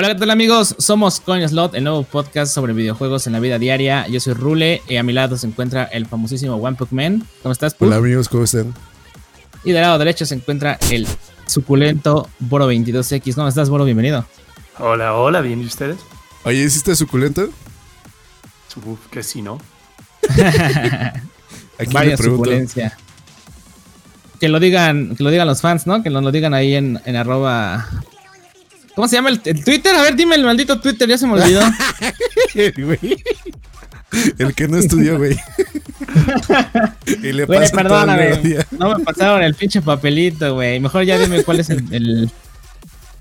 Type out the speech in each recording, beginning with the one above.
Hola, ¿qué tal amigos? Somos Coin Slot, el nuevo podcast sobre videojuegos en la vida diaria. Yo soy Rule y a mi lado se encuentra el famosísimo One Man. ¿Cómo estás, Hola amigos, ¿cómo están? Y del lado derecho se encuentra el suculento Boro22X. ¿Cómo estás, Boro? Bienvenido. Hola, hola, ¿bien y ustedes? Oye, ¿sí está suculento? Uf, que sí, ¿no? Aquí Vaya suculencia. Que lo digan, que lo digan los fans, ¿no? Que nos lo digan ahí en, en arroba ¿Cómo se llama el, Twitter? A ver, dime el maldito Twitter, ya se me olvidó. el que no estudió, güey. y le güey, perdóname. No me pasaron el pinche papelito, güey. Mejor ya dime cuál es el.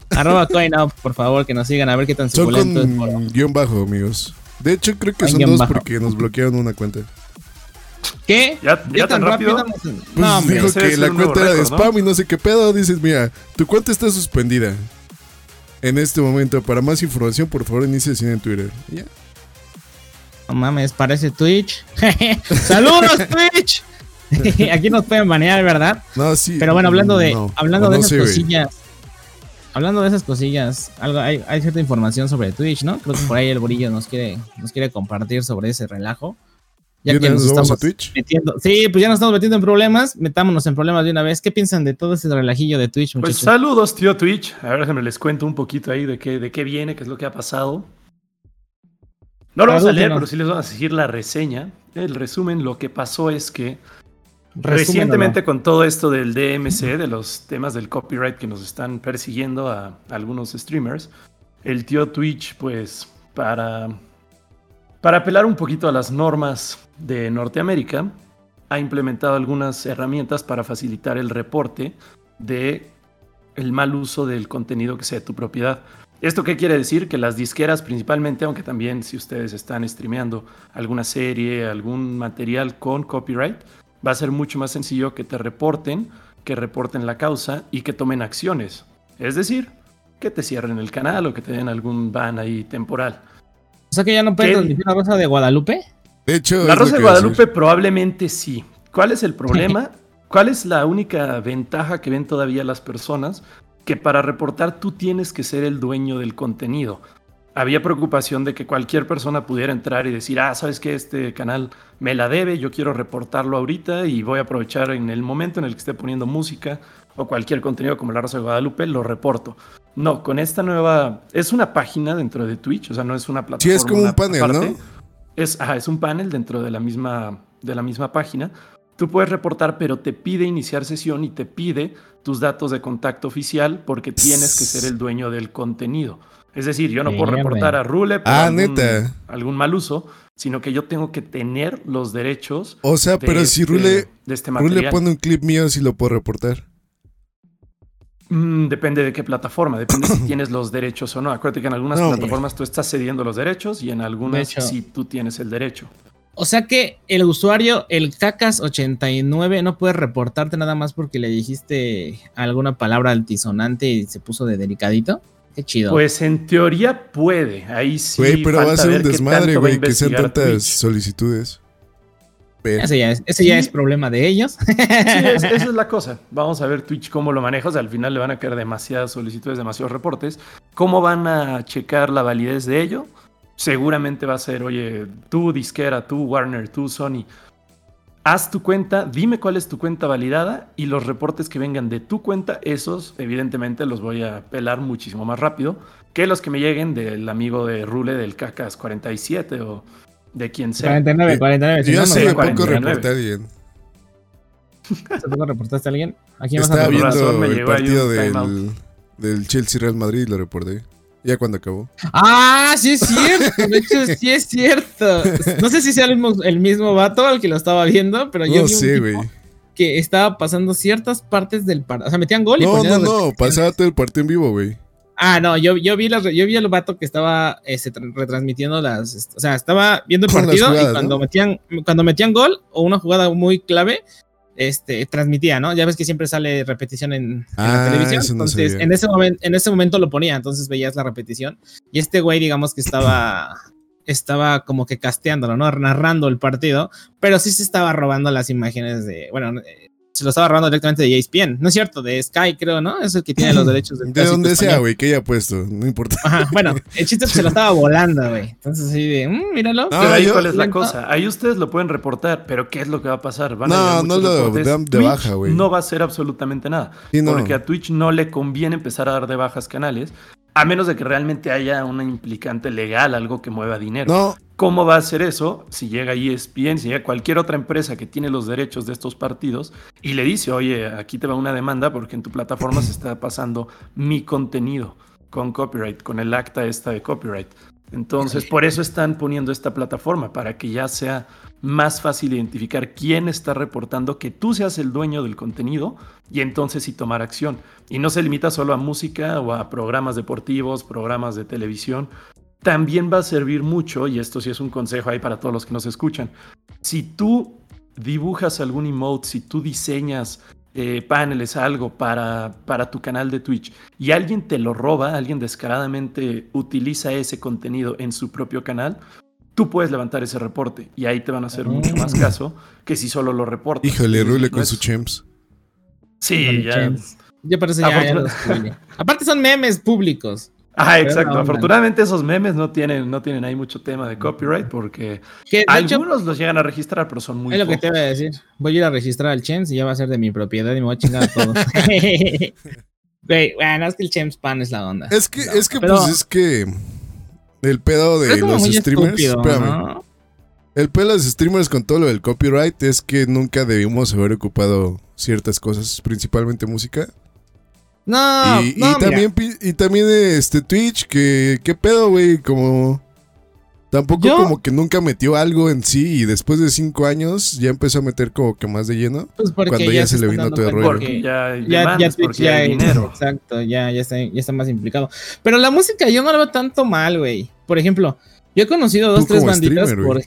Arroba CoinUp, por favor, que nos sigan a ver qué tan suculento es. Por... guion bajo, amigos. De hecho, creo que son dos porque nos bloquearon una cuenta. ¿Qué? ¿Ya, ya, tan, rápido? Pues no, dijo que la cuenta era de spam y no sé qué pedo. Dices, mira, tu cuenta está suspendida en este momento. Para más información, por favor, inicie en Twitter. ¿Ya? No mames, parece Twitch. ¡Saludos, Twitch! Aquí nos pueden banear, ¿verdad? No, sí. Pero bueno, hablando de, hablando de esas cosillas. Hablando de esas cosillas, algo, hay, hay, cierta información sobre Twitch, ¿no? Creo que por ahí el Borillo nos quiere, nos quiere compartir sobre ese relajo. Ya que nos, estamos a Twitch? metiendo. Sí, pues ya nos estamos metiendo en problemas. Metámonos en problemas de una vez. ¿Qué piensan de todo ese relajillo de Twitch, pues muchachos? Pues saludos, tío Twitch. A ver, me les cuento un poquito ahí de qué, de qué viene, qué es lo que ha pasado. No lo vamos a leer, pero sí les vamos a seguir la reseña. El resumen, lo que pasó es que recientemente con todo esto del DMC, de los temas del copyright que nos están persiguiendo a algunos streamers, el tío Twitch, pues para para apelar un poquito a las normas de Norteamérica, ha implementado algunas herramientas para facilitar el reporte de el mal uso del contenido que sea de tu propiedad. ¿Esto qué quiere decir? Que las disqueras principalmente, aunque también si ustedes están streameando alguna serie, algún material con copyright, va a ser mucho más sencillo que te reporten, que reporten la causa y que tomen acciones. Es decir, que te cierren el canal o que te den algún ban ahí temporal. O sea que ya no puedes transmitir la Rosa de Guadalupe. De hecho, la Rosa de Guadalupe probablemente sí. ¿Cuál es el problema? ¿Cuál es la única ventaja que ven todavía las personas? Que para reportar tú tienes que ser el dueño del contenido. Había preocupación de que cualquier persona pudiera entrar y decir, ah, sabes que este canal me la debe, yo quiero reportarlo ahorita y voy a aprovechar en el momento en el que esté poniendo música o cualquier contenido como la Rosa de Guadalupe, lo reporto. No, con esta nueva. Es una página dentro de Twitch, o sea, no es una plataforma. Sí, es como un panel, ¿no? Es, es un panel dentro de la, misma, de la misma página. Tú puedes reportar, pero te pide iniciar sesión y te pide tus datos de contacto oficial porque tienes que ser el dueño del contenido. Es decir, yo no puedo reportar a Rule por ah, algún, neta. algún, mal uso, sino que yo tengo que tener los derechos. O sea, pero si este, Rule, este Rule pone un clip mío, sí lo puedo reportar. Mm, depende de qué plataforma, depende si tienes los derechos o no. Acuérdate que en algunas plataformas tú estás cediendo los derechos y en algunas sí tú tienes el derecho. O sea que el usuario, el Cacas89, no puede reportarte nada más porque le dijiste alguna palabra altisonante y se puso de delicadito. Qué chido. Pues en teoría puede. Ahí sí. Güey, pero va a ser un desmadre, güey, que sean tantas solicitudes. Ese ya, es, ya es problema de ellos. Sí, esa es la cosa. Vamos a ver Twitch cómo lo maneja. O sea, al final le van a caer demasiadas solicitudes, demasiados reportes. ¿Cómo van a checar la validez de ello? Seguramente va a ser, oye, tú disquera, tú Warner, tú Sony, haz tu cuenta, dime cuál es tu cuenta validada y los reportes que vengan de tu cuenta, esos evidentemente los voy a pelar muchísimo más rápido que los que me lleguen del amigo de Rule del Cacas 47 o de quien sea. 49, 49. Si yo no, sé, poco reporté a alguien. ¿Hace poco reportaste a alguien? ¿A quién Estaba vas a viendo el partido del, del Chelsea Real Madrid y lo reporté. Ya cuando acabó. Ah, sí es cierto. De hecho, sí es cierto. No sé si sea el mismo, el mismo vato al que lo estaba viendo, pero yo no sé, güey. Que estaba pasando ciertas partes del partido. O sea, metían gol y No, no, no. Pasaba todo el partido en vivo, güey. Ah, no, yo, yo vi yo vi al vato que estaba este, retransmitiendo las. O sea, estaba viendo el partido y cuando metían, cuando metían gol o una jugada muy clave, este, transmitía, ¿no? Ya ves que siempre sale repetición en, la ah, televisión. Entonces, en ese momento, en ese momento lo ponía, entonces veías la repetición. Y este güey, digamos que estaba. estaba como que casteándolo, ¿no? Narrando el partido, pero sí se estaba robando las imágenes de. Bueno, se lo estaba robando directamente de ESPN. No es cierto, de Sky, creo, ¿no? Es el que tiene los derechos de. De donde sea, güey, que haya puesto, no importa. Ajá, bueno, el chiste es que se lo estaba volando, güey. Entonces, sí, de, mmm, míralo. pero ahí cuál es la cosa. Ahí ustedes lo pueden reportar, pero ¿qué es lo que va a pasar? Van no, no lo dan de baja, güey. No va a ser absolutamente nada. Porque a Twitch no le conviene empezar a dar de bajas canales a menos de que realmente haya una implicante legal, algo que mueva dinero. No. ¿Cómo va a ser eso si llega ESPN, si llega cualquier otra empresa que tiene los derechos de estos partidos y le dice, oye, aquí te va una demanda porque en tu plataforma se está pasando mi contenido con copyright, con el acta esta de copyright? Entonces, por eso están poniendo esta plataforma, para que ya sea más fácil identificar quién está reportando, que tú seas el dueño del contenido y entonces sí tomar acción. Y no se limita solo a música o a programas deportivos, programas de televisión. También va a servir mucho, y esto sí es un consejo ahí para todos los que nos escuchan, si tú dibujas algún emote, si tú diseñas eh, paneles, algo para, para tu canal de Twitch y alguien te lo roba, alguien descaradamente utiliza ese contenido en su propio canal, tú puedes levantar ese reporte y ahí te van a hacer mucho más caso que si solo lo reportas. Híjole, rule con su champs. Sí, ya. Ya parece ya, Aparte son memes públicos. Ah, exacto. Afortunadamente esos memes no tienen, no tienen ahí mucho tema de copyright porque algunos los llegan a registrar, pero son muy Es lo que te voy a decir. Voy a ir a registrar al Chems y ya va a ser de mi propiedad y me voy a chingar a todos. bueno, es que el Chems Pan es la onda. Es que, es que pues es que el pedo de los streamers. espérame. El pedo de los streamers con todo lo del copyright es que nunca debimos haber ocupado ciertas cosas, principalmente música. No, y, también y también este Twitch, que qué pedo, güey, como tampoco como que nunca metió algo en sí y después de cinco años ya empezó a meter como que más de lleno pues cuando ya, se, le vino todo el rollo. Porque ya, ya, ya, Twitch ya hay dinero. Exacto, ya, ya, está, ya está más implicado. Pero la música yo no la veo tanto mal, güey. Por ejemplo, yo he conocido dos, tres banditas por...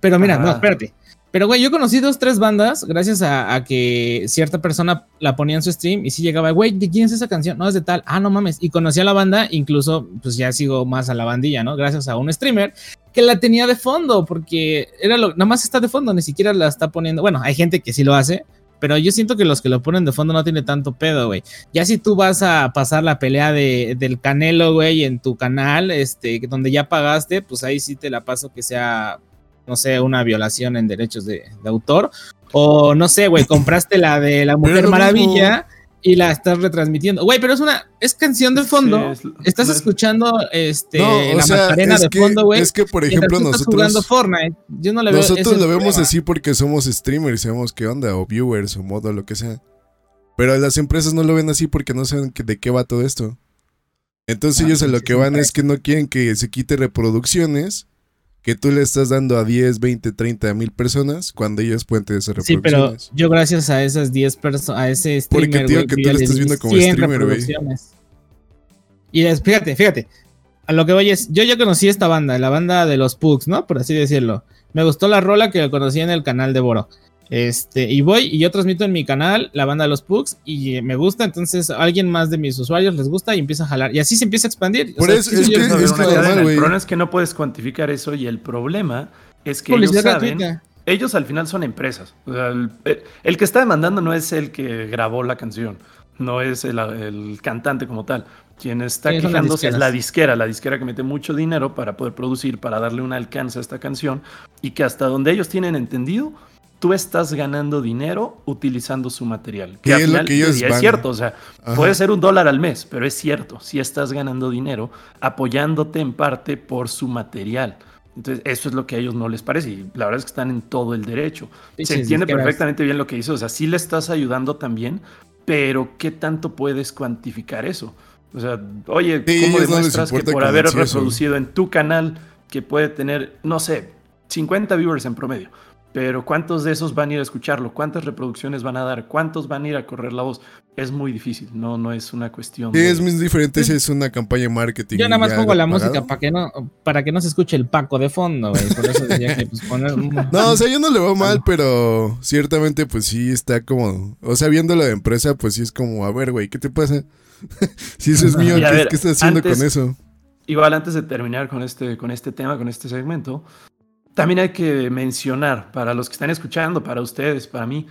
Pero mira, no, espérate. Pero, güey, yo conocí dos, tres bandas gracias a, que cierta persona la ponía en su stream y sí llegaba, güey, ¿de quién es esa canción? No, es de tal. Ah, no mames. Y conocí a la banda, incluso, pues ya sigo más a la bandilla, ¿no? Gracias a un streamer que la tenía de fondo, porque era lo, nada más está de fondo, ni siquiera la está poniendo. Bueno, hay gente que sí lo hace, pero yo siento que los que lo ponen de fondo no tiene tanto pedo, güey. Ya si tú vas a pasar la pelea de, del Canelo, güey, en tu canal, este, donde ya pagaste, pues ahí sí te la paso que sea no sé, una violación en derechos de, autor. O no sé, güey, compraste la de la Mujer Maravilla y la estás retransmitiendo. Güey, pero es una, es canción de fondo. estás escuchando este la Macarena de fondo, güey. Es que, por ejemplo, nosotros. jugando Fortnite. Yo no le nosotros lo vemos así porque somos streamers y sabemos qué onda, o viewers, o modo, lo que sea. Pero las empresas no lo ven así porque no saben de qué va todo esto. Entonces ah, ellos a lo que van es que no quieren que se quite reproducciones que tú le estás dando a 10, 20, 30 mil personas cuando ellos pueden tener esas reproducciones. Sí, pero yo gracias a esas 10 personas, a ese streamer, Porque tío, que tú le estás viendo como streamer, güey. Y fíjate, fíjate, a lo que voy es, yo ya conocí esta banda, la banda de los Pugs, ¿no? Por así decirlo. Me gustó la rola que conocí en el canal de Boro. Este, y voy y yo transmito en mi canal la banda de los Pugs y me gusta, entonces a alguien más de mis usuarios les gusta y empieza a jalar. Y así se empieza a expandir. Por eso es, que, es el problema es que no puedes cuantificar eso y el problema es que ellos saben, ellos al final son empresas. el, que está demandando no es el que grabó la canción, no es el, cantante como tal. Quien está quejándose es la disquera, la disquera que mete mucho dinero para poder producir, para darle un alcance a esta canción y que hasta donde ellos tienen entendido tú estás ganando dinero utilizando su material. Que es lo que ellos es cierto, o sea, puede ser un dólar al mes, pero es cierto, si estás ganando dinero apoyándote en parte por su material. Entonces, eso es lo que a ellos no les parece y la verdad es que están en todo el derecho. Se entiende perfectamente bien lo que hizo, o sea, sí le estás ayudando también, pero ¿qué tanto puedes cuantificar eso? O sea, oye, ¿cómo demuestras que por haber reproducido en tu canal que puede tener, no sé, 50 viewers en promedio? Pero ¿cuántos de esos van a ir a escucharlo? ¿Cuántas reproducciones van a dar? ¿Cuántos van a ir a correr la voz? Es muy difícil, no, no es una cuestión. Sí, es muy diferente si es una campaña de marketing. Yo nada más pongo la música para que no, para que no se escuche el Paco de fondo, güey. Por eso decía que pues, poner. no, o sea, yo no le veo mal, pero ciertamente, pues sí está como. O sea, viendo la empresa, pues sí es como, a ver, güey, ¿qué te pasa? si eso es mío, ¿qué, estás haciendo con eso? Igual antes de terminar con este, con este tema, con este segmento, también hay que mencionar, para los que están escuchando, para ustedes, para mí,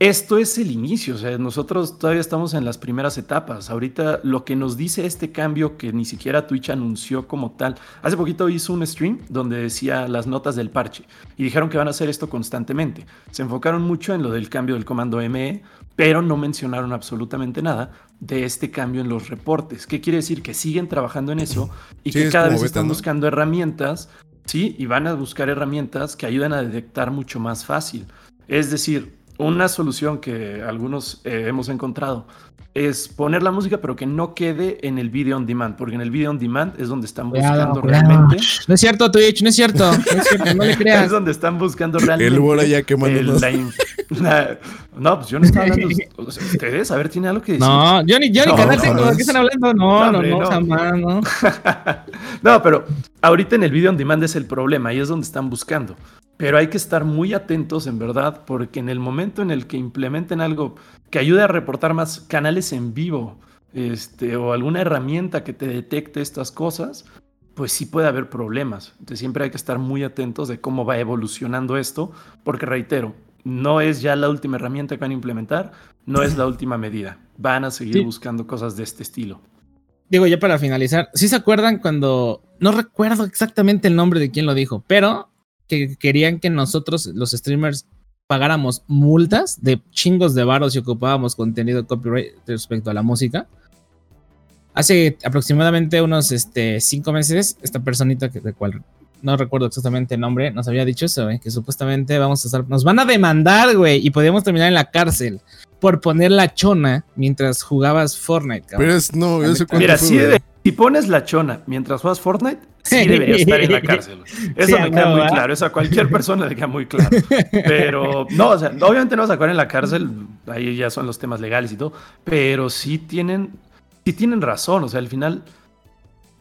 esto es el inicio, o sea, nosotros todavía estamos en las primeras etapas. Ahorita lo que nos dice este cambio que ni siquiera Twitch anunció como tal. Hace poquito hizo un stream donde decía las notas del parche y dijeron que van a hacer esto constantemente. Se enfocaron mucho en lo del cambio del comando ME, pero no mencionaron absolutamente nada de este cambio en los reportes. ¿Qué quiere decir? Que siguen trabajando en eso y que cada vez están buscando herramientas, sí, y van a buscar herramientas que ayuden a detectar mucho más fácil. Es decir, una solución que algunos eh, hemos encontrado es poner la música, pero que no quede en el video on demand, porque en el video on demand es donde están buscando realmente. No es cierto, Twitch, no es cierto. No es cierto, no le creas. Es donde están buscando realmente. El Bora ya que No, pues yo no estaba hablando. Ustedes, a ver, ¿tiene algo que decir? No, yo ni, yo ni canal tengo. ¿De qué están hablando? No, no, no, no, jamás, no. no, pero ahorita en el video on demand es el problema, y es donde están buscando. Pero hay que estar muy atentos, en verdad, porque en el momento en el que implementen algo que ayude a reportar más canales en vivo, este, o alguna herramienta que te detecte estas cosas, pues sí puede haber problemas. Entonces siempre hay que estar muy atentos de cómo va evolucionando esto, porque reitero, no es ya la última herramienta que van a implementar, no es la última medida. Van a seguir buscando cosas de este estilo. Digo, ya para finalizar, ¿sí se acuerdan cuando, no recuerdo exactamente el nombre de quién lo dijo, pero que querían que nosotros, los streamers, pagáramos multas de chingos de varos y ocupábamos contenido copyright respecto a la música. Hace aproximadamente unos este, cinco meses, esta personita que, de cual no recuerdo exactamente el nombre, nos había dicho eso, ¿eh? que supuestamente vamos a estar, nos van a demandar, güey, y podríamos terminar en la cárcel por poner la chona mientras jugabas Fortnite. Cabrón. Pero es, no, ese Mira, si, si pones la chona mientras juegas Fortnite, sí debería estar en la cárcel. Eso me queda muy claro, eso a cualquier persona le queda muy claro. Pero, no, o sea, obviamente no vas a acabar en la cárcel, ahí ya son los temas legales y todo, pero sí tienen, sí tienen razón, o sea, al final,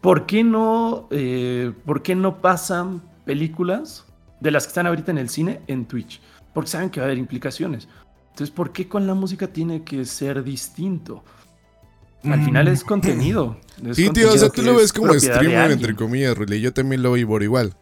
¿por qué no, eh, ¿por qué no pasan películas de las que están ahorita en el cine en Twitch? Porque saben que va a haber implicaciones. Entonces, ¿por qué con la música tiene que ser distinto? Al final es contenido. sí, tío, o sea, tú lo ves como streamer, entre comillas, Rule. Yo también lo voy por igual.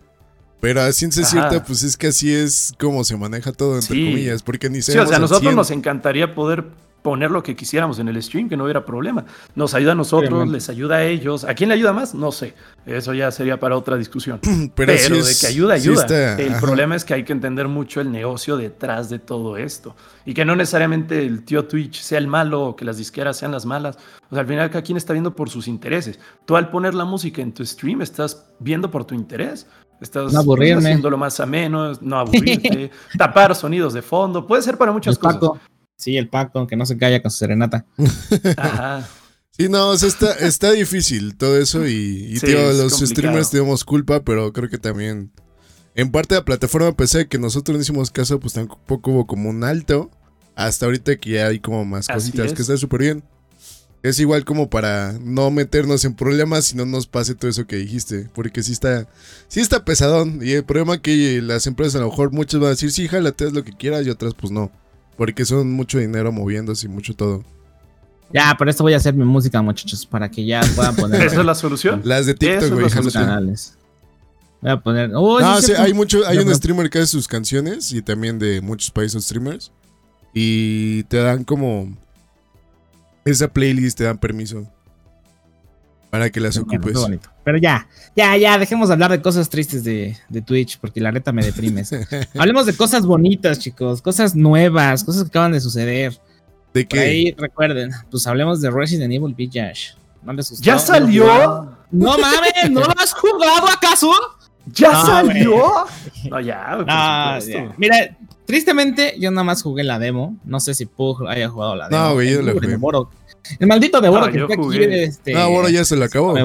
Pero a ciencia cierta, pues es que así es como se maneja todo, entre comillas, porque ni Sí, o sea, a nosotros nos encantaría poder poner lo que quisiéramos en el stream, que no hubiera problema. Nos ayuda a nosotros, les ayuda a ellos. ¿A quién le ayuda más? No sé. Eso ya sería para otra discusión. Pero, de que ayuda, ayuda. el problema es que hay que entender mucho el negocio detrás de todo esto. Y que no necesariamente el tío Twitch sea el malo o que las disqueras sean las malas. O sea, al final cada quien está viendo por sus intereses. Tú al poner la música en tu stream estás viendo por tu interés. Estás no haciéndolo más ameno, no aburrirte, tapar sonidos de fondo. Puede ser para muchas cosas. Sí, el Paco, que no se calla con su serenata. Ajá. Sí, no, o sea, está, está difícil todo eso y, tío, los streamers tenemos culpa, pero creo que también en parte de la plataforma PC que nosotros no hicimos caso, pues tampoco hubo como un alto. Hasta ahorita que ya hay como más cositas que está súper bien. Es igual como para no meternos en problemas y no nos pase todo eso que dijiste. Porque sí está, sí está pesadón. Y el problema que las empresas a lo mejor muchas van a decir, sí, jálate, haz lo que quieras y otras pues no. Porque son mucho dinero moviéndose y mucho todo. Ya, por esto voy a hacer mi música, muchachos, para que ya puedan poner. ¿Esa es la solución? Las de TikTok, güey. Los canales. Voy a poner. Oh, no, sí, hay mucho, hay un streamer que hace sus canciones y también de muchos países streamers. Y te dan como esa playlist, te dan permiso. Para que las ocupes. Pero ya, ya, ya, dejemos de hablar de cosas tristes de, Twitch, porque la neta me deprimes. Hablemos de cosas bonitas, chicos, cosas nuevas, cosas que acaban de suceder. ¿De qué? ahí recuerden, pues hablemos de Resident Evil Village. ¿No les ¿Ya salió? No mames, ¿no lo has jugado acaso? ¿Ya salió? No, ya, ya, Mira, tristemente yo nada más jugué la demo. No sé si Pug haya jugado la demo. No, güey, yo lo jugué. El maldito de Boro que está aquí. Este, ah, Boro ya se lo acabó.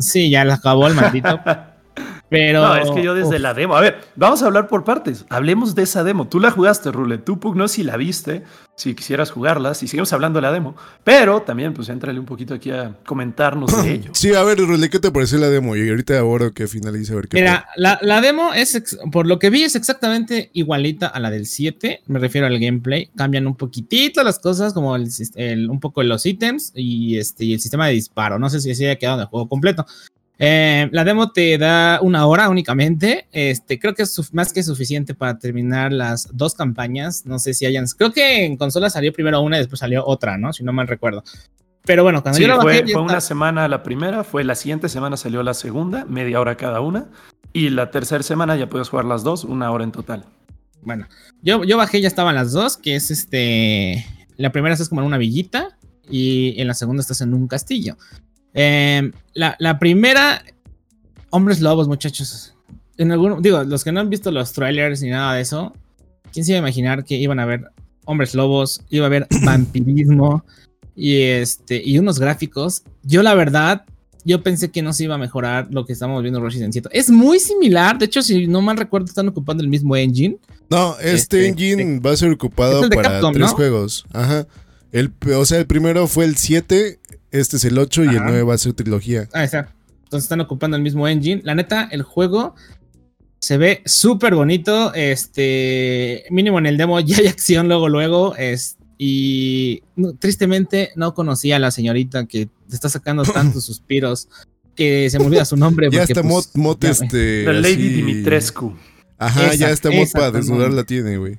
Sí, ya lo acabó el maldito. Pero. No, es que yo desde la demo. A ver, vamos a hablar por partes. Hablemos de esa demo. Tú la jugaste, Rule. Tú, Pug, no sé si la viste, si quisieras jugarla, si seguimos hablando de la demo. Pero también, pues, entrale un poquito aquí a comentarnos de ello. Sí, a ver, Rule, ¿qué te pareció la demo? Y ahorita ahora que finalice, a ver qué. Mira, la, la, demo es, por lo que vi, es exactamente igualita a la del 7. Me refiero al gameplay. Cambian un poquitito las cosas, como el, un poco los ítems y, este, y el sistema de disparo. No sé si así ha quedado en el juego completo. Eh, la demo te da una hora únicamente. Este, creo que es más que suficiente para terminar las dos campañas. No sé si hayan. Creo que en consola salió primero una y después salió otra, ¿no? Si no mal recuerdo. Pero bueno, cuando yo la bajé. Fue, fue una semana la primera, fue la siguiente semana salió la segunda, media hora cada una. Y la tercera semana ya puedes jugar las dos, una hora en total. Bueno, yo, yo bajé, ya estaban las dos, que es este. La primera estás como en una villita y en la segunda estás en un castillo. Em, la, primera, hombres lobos, muchachos. En algún, digo, los que no han visto los trailers ni nada de eso, ¿quién se iba a imaginar que iban a ver hombres lobos, iba a haber vampirismo y este y unos gráficos? Yo la verdad yo pensé que no se iba a mejorar lo que estamos viendo en Resident 7. Es muy similar, de hecho, si no mal recuerdo, están ocupando el mismo engine. No, este, este engine va a ser ocupado para tres juegos. Ajá. El, o sea, el primero fue el 7, este es el 8 y el 9 va a ser trilogía. Ah, está. Entonces están ocupando el mismo engine. La neta, el juego se ve súper bonito. Este, mínimo en el demo ya hay acción luego, luego. Es, y tristemente no conocía a la señorita que está sacando tantos suspiros que se me olvida su nombre. ya está pues, Mot, este. La Lady Dimitrescu. Ajá, ya está Mot para desnudar la tiene, güey.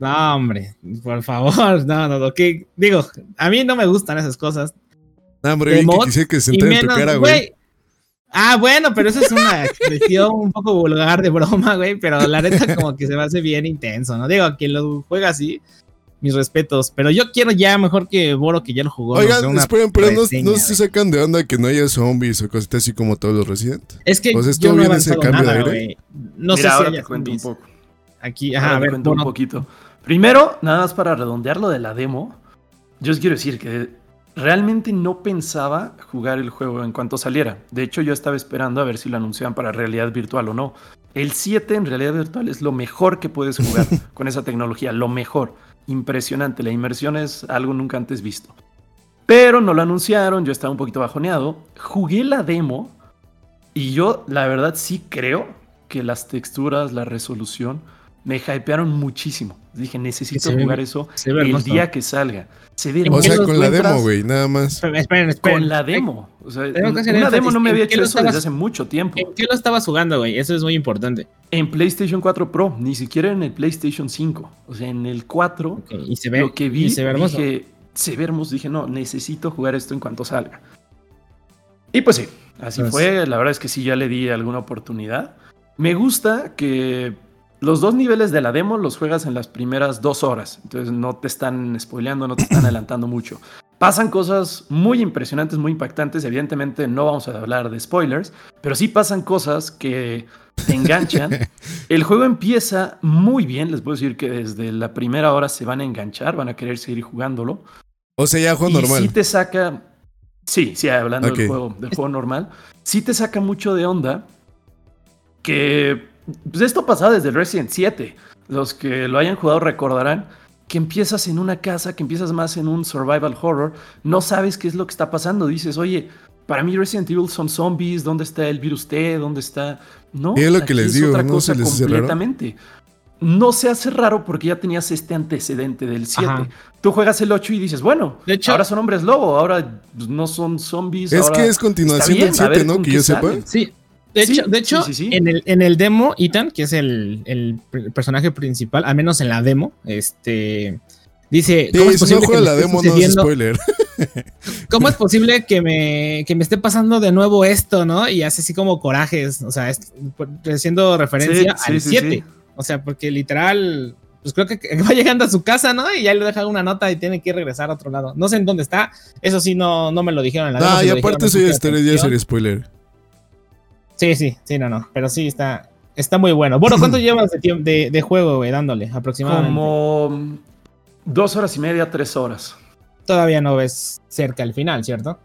No, hombre, por favor, no, no, no, que digo, a mí no me gustan esas cosas. No, hombre, que quisiera que se en tu cara, güey. Ah, bueno, pero eso es una expresión un poco vulgar de broma, güey, pero la neta como que se me hace bien intenso, ¿no? Digo, quien lo juega así, mis respetos, pero yo quiero ya mejor que Boro que ya lo jugó. Oigan, esperen, pero no, se sacan de onda que no haya zombies o cositas así como todos los Resident. Es que yo no ese cambio de aire? No sé si haya cuento un poco. Aquí, ajá, a ver, cuento un poquito. Primero, nada más para redondear lo de la demo, yo os quiero decir que realmente no pensaba jugar el juego en cuanto saliera. De hecho, yo estaba esperando a ver si lo anunciaban para realidad virtual o no. El 7 en realidad virtual es lo mejor que puedes jugar con esa tecnología, lo mejor impresionante. La inmersión es algo nunca antes visto. Pero no lo anunciaron, yo estaba un poquito bajoneado. Jugué la demo y yo la verdad sí creo que las texturas, la resolución me hypearon muchísimo. Dije, necesito jugar eso el día que salga. Se ve o sea, con la demo, güey, nada más. Esperen, esperen, Con la demo. O sea, una demo no me había hecho eso desde hace mucho tiempo. ¿En qué lo estabas jugando, güey? Eso es muy importante. En PlayStation 4 Pro, ni siquiera en el PlayStation 5. O sea, en el 4, y se ve, lo que vi, se ve hermoso. dije, se ve hermoso. Dije, no, necesito jugar esto en cuanto salga. Y pues sí, así pues fue. La verdad es que sí, ya le di alguna oportunidad. Me gusta que los dos niveles de la demo los juegas en las primeras dos horas, entonces no te están spoileando, no te están adelantando mucho. Pasan cosas muy impresionantes, muy impactantes, evidentemente no vamos a hablar de spoilers, pero sí pasan cosas que te enganchan. El juego empieza muy bien, les puedo decir que desde la primera hora se van a enganchar, van a querer seguir jugándolo. O sea, ya juego normal. Sí te saca, sí, sí, hablando del juego, del juego normal, sí te saca mucho de onda que pues esto pasa desde Resident 7. Los que lo hayan jugado recordarán que empiezas en una casa, que empiezas más en un survival horror, no sabes qué es lo que está pasando. Dices, oye, para mí Resident Evil son zombies, ¿dónde está el virus T? ¿Dónde está...? No, es lo que les digo, otra cosa completamente. No se hace raro porque ya tenías este antecedente del 7. Tú juegas el 8 y dices, bueno, de hecho, ahora son hombres lobo, ahora no son zombies. Es que es continuación del 7, ¿no? Que yo sepa. Sí, de hecho, de hecho en, el, en el demo, Ethan, que es el, personaje principal, al menos en la demo, este dice: ¿Cómo es posible que la demo no es spoiler. ¿Cómo es posible que me, que me esté pasando de nuevo esto, no? Y hace así como corajes, o sea, haciendo referencia al 7. O sea, porque literal, pues creo que va llegando a su casa, ¿no? Y ya le deja una nota y tiene que regresar a otro lado. No sé en dónde está, eso sí no, no me lo dijeron en la demo. Ah, y aparte eso ya sería spoiler. Sí, sí, sí, no, no. Pero sí está, está muy bueno. Bueno, ¿cuánto llevas de, tiempo, de, juego, güey, dándole aproximadamente? Como dos horas y media, tres horas. Todavía no ves cerca el final, ¿cierto?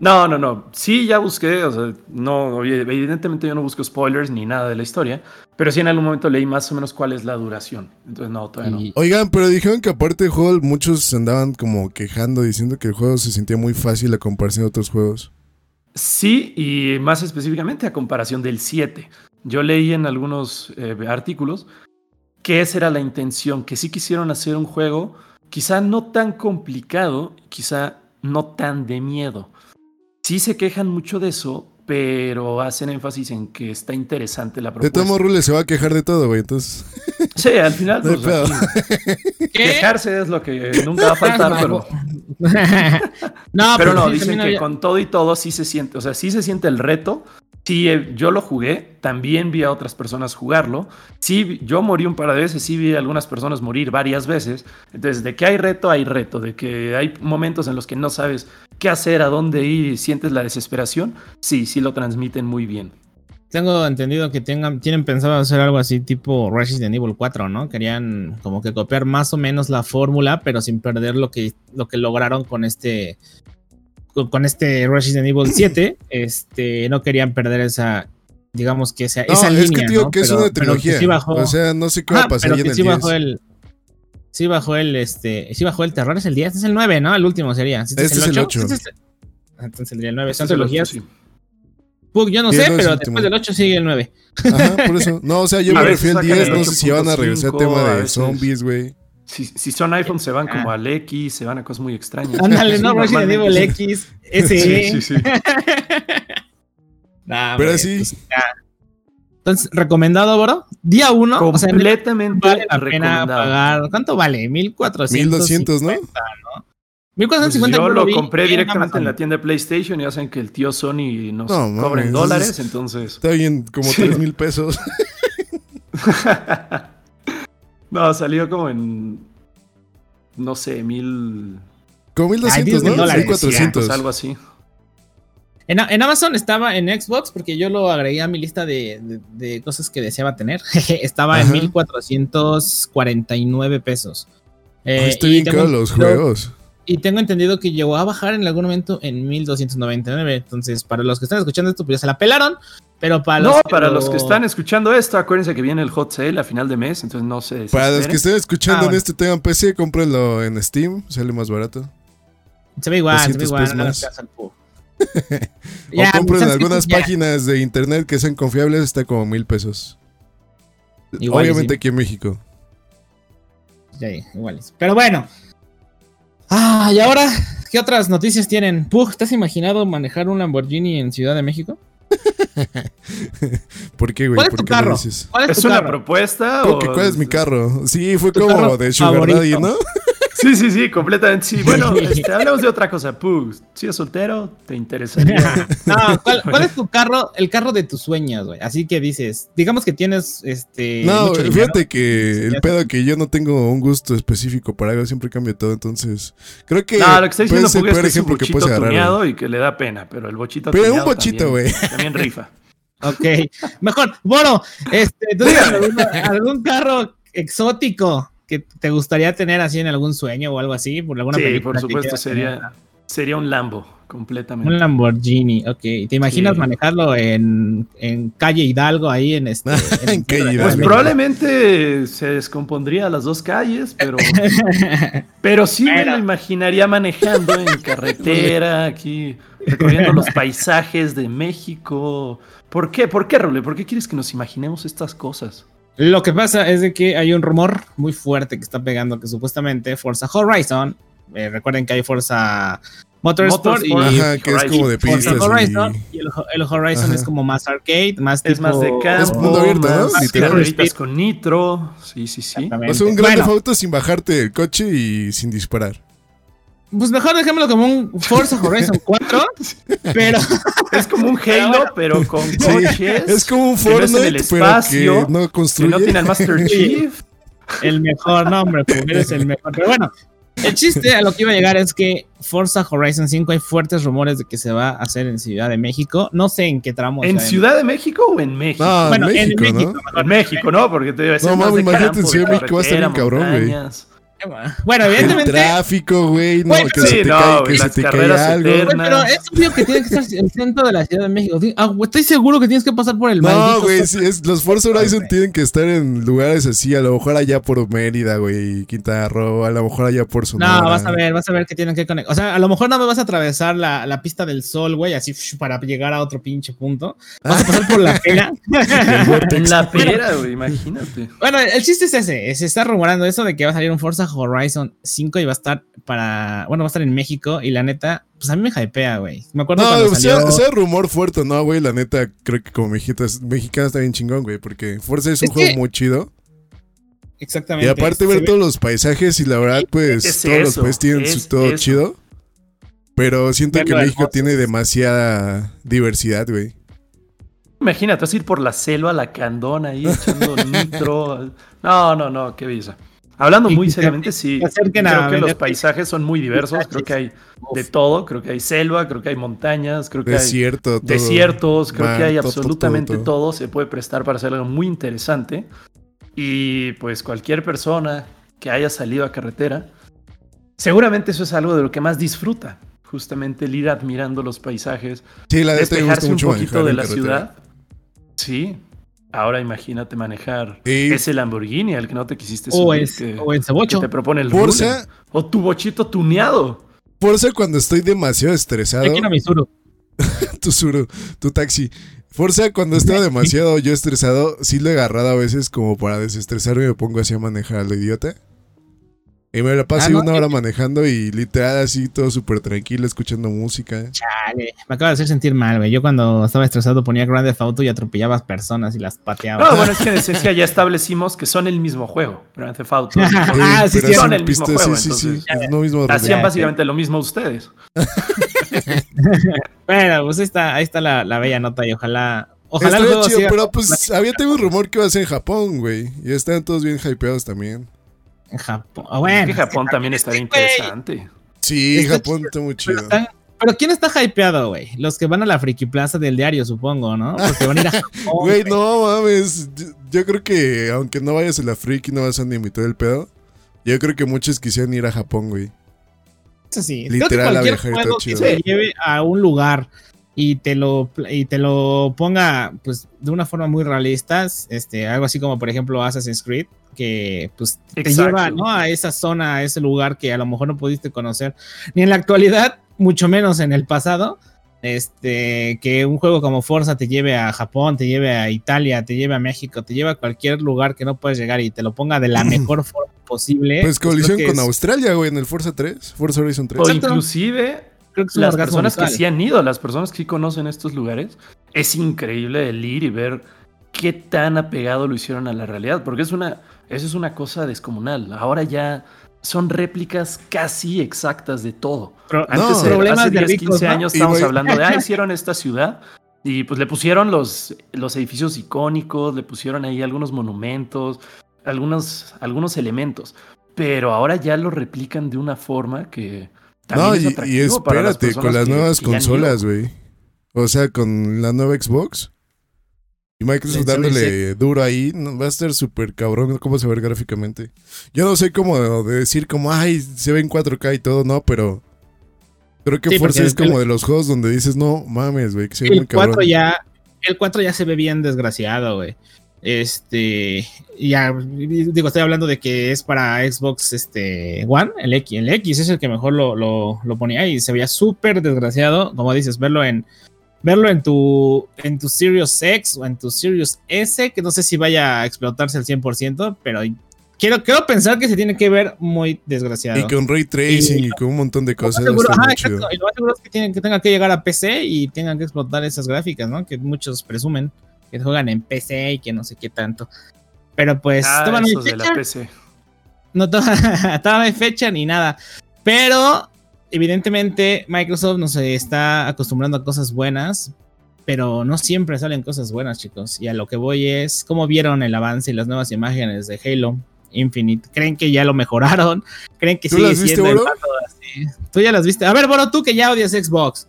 No, no, no. Sí, ya busqué. O sea, no, evidentemente yo no busco spoilers ni nada de la historia. Pero sí en algún momento leí más o menos cuál es la duración. Entonces, no, todavía no. Oigan, pero dijeron que aparte del juego, muchos andaban como quejando, diciendo que el juego se sentía muy fácil a comparación de otros juegos. Sí, y más específicamente a comparación del 7. Yo leí en algunos eh, artículos que esa era la intención, que sí quisieron hacer un juego quizá no tan complicado, quizá no tan de miedo. Sí se quejan mucho de eso pero hacen énfasis en que está interesante la propuesta. De todos modos, se va a quejar de todo, güey, entonces... Sí, al final, pues, quejarse es lo que nunca va a faltar, pero... no, pero no, dicen que con todo y todo sí se siente, o sea, sí se siente el reto, Sí, eh, yo lo jugué, también vi a otras personas jugarlo. Sí, yo morí un par de veces, sí vi a algunas personas morir varias veces. Entonces, de que hay reto, hay reto. De que hay momentos en los que no sabes qué hacer, a dónde ir y sientes la desesperación. Sí, sí lo transmiten muy bien. Tengo entendido que tengan, tienen pensado hacer algo así tipo Resident Evil 4, ¿no? Querían como que copiar más o menos la fórmula, pero sin perder lo que, lo que lograron con este con este Resident Evil 7, este, no querían perder esa, digamos que esa, esa línea. Es que, tío, que es una trilogía. o sea, no sé qué va a pasar pero que sí bajó el. Sí bajó el, este, sí bajó el terror, es el 10, este es el 9, ¿no? El último sería. Este, es el 8. Este entonces sería el 9, son trilogías. Pug, yo no sé, pero después del 8 sigue el 9. Ajá, por eso. No, o sea, yo me refiero al 10, no sé si van a regresar al tema de zombies, güey. Si, son iPhones se van como ah. al X, se van a cosas muy extrañas. Ándale, no, Resident Evil X, ese. Sí, sí, sí. Pero sí. Pues, Entonces, ¿recomendado, bro? Día 1. Completamente o sea, vale la pena pagar. ¿Cuánto vale? 1400. 1200, ¿no? ¿no? 1450 pues yo lo, compré directamente en, la tienda de PlayStation y hacen que el tío Sony nos no, cobre en dólares, entonces. Está bien, como 3 mil pesos. No, salió como en. No sé, mil. Como 1200, ¿no? Dólares, 1400. Algo así. En, en, Amazon estaba en Xbox porque yo lo agregué a mi lista de, de, cosas que deseaba tener. estaba en 1449 pesos. Eh, estoy bien caro los juegos. Y tengo entendido que llegó a bajar en algún momento en 1299. Entonces, para los que están escuchando esto, pues ya se la pelaron. Pero para los no, para los que están escuchando esto, acuérdense que viene el hot sale a final de mes, entonces no sé. Para los que estén escuchando ah, en este tengan PC, cómprenlo en Steam, sale más barato. Se ve igual, se ve igual. Más. o compren en algunas páginas de internet que sean confiables, está como mil pesos. Obviamente aquí en México. Ya, igual. Pero bueno, Ah, y ahora, ¿qué otras noticias tienen? Pug, ¿te has imaginado manejar un Lamborghini en Ciudad de México? ¿Por qué, güey? ¿Cuál es tu carro? ¿Cuál es, una propuesta? o... ¿Cuál es mi carro? Sí, fue como de Sugar Daddy, ¿no? Sí, sí, sí, completamente. Sí, bueno, este, hablamos de otra cosa. Pug, si es soltero, te interesaría. no, ¿cuál, es tu carro, el carro de tus sueños, güey? Así que dices, digamos que tienes este. No, fíjate que el pedo que yo no tengo un gusto específico para algo, siempre cambio todo, entonces. Creo que. No, lo que está diciendo Pug es que es un bochito tuneado y que le da pena, pero el bochito Pero un bochito, güey. También, rifa. Ok, mejor. Bueno, este, ¿tú algún, algún carro exótico que te gustaría tener así en algún sueño o algo así? Por alguna sí, por supuesto, sería, sería un Lambo, completamente. Un Lamborghini, ok. ¿Te imaginas manejarlo en, en, calle Hidalgo, ahí en este... en, calle Hidalgo. Pues probablemente se descompondría las dos calles, pero... pero sí me lo imaginaría manejando en carretera, aquí, recorriendo los paisajes de México. ¿Por qué? ¿Por qué, Role? ¿Por qué quieres que nos imaginemos estas cosas? Lo que pasa es de que hay un rumor muy fuerte que está pegando que supuestamente Forza Horizon, eh, recuerden que hay Forza Motorsport, y que es como de pistas Horizon, y, el, Horizon es como más arcade, más es más de campo, es mundo abierto, ¿no? con nitro, sí, sí, sí. O sea, un gran bueno. sin bajarte del coche y sin disparar. Pues mejor dejémoslo como un Forza Horizon 4, pero... Es como un Halo, pero con coches. es como un Fortnite, el espacio, pero que no construye. Que no tiene el Master Chief. El mejor nombre, pues eres el mejor. Pero bueno, el chiste a lo que iba a llegar es que Forza Horizon 5 hay fuertes rumores de que se va a hacer en Ciudad de México. No sé en qué tramo. ¿En Ciudad de México o en México? bueno, en México, en México. ¿no? En México, ¿no? Porque te iba a decir. No, mames, imagínate en Ciudad de México va a estar bien cabrón, güey. Bueno, evidentemente. El tráfico, güey. No, que se te cae, que se te cae algo. pero es obvio que tiene que estar en el centro de la Ciudad de México. Ah, estoy seguro que tienes que pasar por el No, güey. los Forza Horizon tienen que estar en lugares así. A lo mejor allá por Mérida, güey. Quintana Roo. A lo mejor allá por Sonora. No, vas a ver, vas a ver que tienen que conectar. O sea, a lo mejor no me vas a atravesar la, la pista del sol, güey, así para llegar a otro pinche punto. Vas a pasar por la pera. en la pera, güey, imagínate. Bueno, el chiste es ese. Se está rumorando eso de que va a salir un Forza Forza Horizon 5 y va a estar para, bueno, va a estar en México y la neta, pues a mí me hypea, güey. Me acuerdo no, cuando salió... sea, rumor fuerte, no, güey, la neta, creo que como mexicana está bien chingón, güey, porque Forza es, un juego muy chido. Exactamente. Y aparte ver todos los paisajes y la verdad, pues todos los países tienen todo chido. Pero siento que México tiene demasiada diversidad, güey. Imagínate, vas a ir por la selva, la candona ahí echando nitro. No, no, no, qué belleza. Hablando muy seriamente, sí. Creo que los paisajes son muy diversos. Creo que hay de todo. Creo que hay selva, creo que hay montañas, creo que hay desiertos. Creo que hay absolutamente todo, Se puede prestar para hacer algo muy interesante. Y pues cualquier persona que haya salido a carretera, seguramente eso es algo de lo que más disfruta. Justamente el ir admirando los paisajes, sí, la despejarse un poquito de la ciudad. Sí, Ahora imagínate manejar ese Lamborghini al que no te quisiste subir. O, ese bocho. te propone el Forza, O tu bochito tuneado. Forza cuando estoy demasiado estresado. Aquí no mi suru. tu suru, tu taxi. Forza cuando estoy demasiado yo estresado, sí lo he agarrado a veces como para desestresarme y me pongo así a manejar a lo idiota. Y me la pasé ah, una hora manejando y literal así todo súper tranquilo, escuchando música. Chale, me acaba de hacer sentir mal, güey. Yo cuando estaba estresado ponía Grand Theft Auto y atropellabas personas y las pateaba. No, bueno, es que en esencia ya establecimos que son el mismo juego, Grand Theft Auto. ah, sí, sí, son el mismo juego, sí, sí, sí, es lo mismo hacían básicamente lo mismo ustedes. bueno, pues ahí está, ahí está la, la bella nota y ojalá Ojalá chido, pero pues había tenido un rumor que iba a ser en Japón, güey. Y están todos bien hypeados también. En Japón. Ah, bueno, que Japón también estaría interesante. Sí, Japón está muy chido. Pero, ¿quién está hypeado, güey? Los que van a la Friki Plaza del diario, supongo, ¿no? Porque van a ir a Japón. Güey, no mames. Yo, creo que aunque no vayas a la Friki, no vas a ni mitad del pedo. Yo creo que muchos quisieran ir a Japón, güey. Eso sí. Literal, creo que cualquier juego que se lleve a un lugar y te lo y te lo ponga pues de una forma muy realista, este algo así como por ejemplo Assassin's Creed que pues te lleva ¿no? a esa zona, a ese lugar que a lo mejor no pudiste conocer ni en la actualidad, mucho menos en el pasado. Este, que un juego como Forza te lleve a Japón, te lleve a Italia, te lleve a México, te lleve a cualquier lugar que no puedes llegar y te lo ponga de la mejor forma posible. Pues, pues colisión con Australia, güey, en el Forza 3, Forza Horizon 3. O inclusive las personas que sí han ido, las personas que sí conocen estos lugares, es increíble el ir y ver qué tan apegado lo hicieron a la realidad, porque es una, eso es una cosa descomunal. Ahora ya son réplicas casi exactas de todo. Antes, hace 10, 15 años estábamos hablando de, ah, hicieron esta ciudad y pues le pusieron los, los edificios icónicos, le pusieron ahí algunos monumentos, algunos, algunos elementos, pero ahora ya lo replican de una forma que... no, y, y espérate, con las nuevas consolas, güey. O sea, con la nueva Xbox y Microsoft dándole duro ahí, va a estar súper cabrón cómo se ve gráficamente. Yo no sé cómo de decir como, ay, se ve en 4K y todo, no, pero creo que Forza es como de los juegos donde dices, no mames, güey, que se ve muy cabrón. 4 ya, el 4 ya se ve bien desgraciado, güey. Este, ya, digo, estoy hablando de que es para Xbox este, One, el X, el X es el que mejor lo, lo, lo ponía y se veía súper desgraciado, como dices, verlo en verlo en tu, en tu Sirius X o en tu Sirius S, que no sé si vaya a explotarse al 100%, pero quiero, quiero pensar que se tiene que ver muy desgraciado. Y con ray tracing y, con un montón de cosas. Seguro, ajá, exacto. Y lo más seguro es que, tienen, que tenga que llegar a PC y tengan que explotar esas gráficas, ¿no? Que muchos presumen que juegan en PC y que no sé qué tanto. Pero pues, ah, no hay fecha. No, todavía no hay fecha ni nada. Pero evidentemente Microsoft nos está acostumbrando a cosas buenas, pero no siempre salen cosas buenas, chicos. Y a lo que voy es, ¿cómo vieron el avance y las nuevas imágenes de Halo Infinite? ¿Creen que ya lo mejoraron? ¿Creen que sigue siendo el así? ¿Tú ya las viste? A ver, bueno, tú que ya odias Xbox.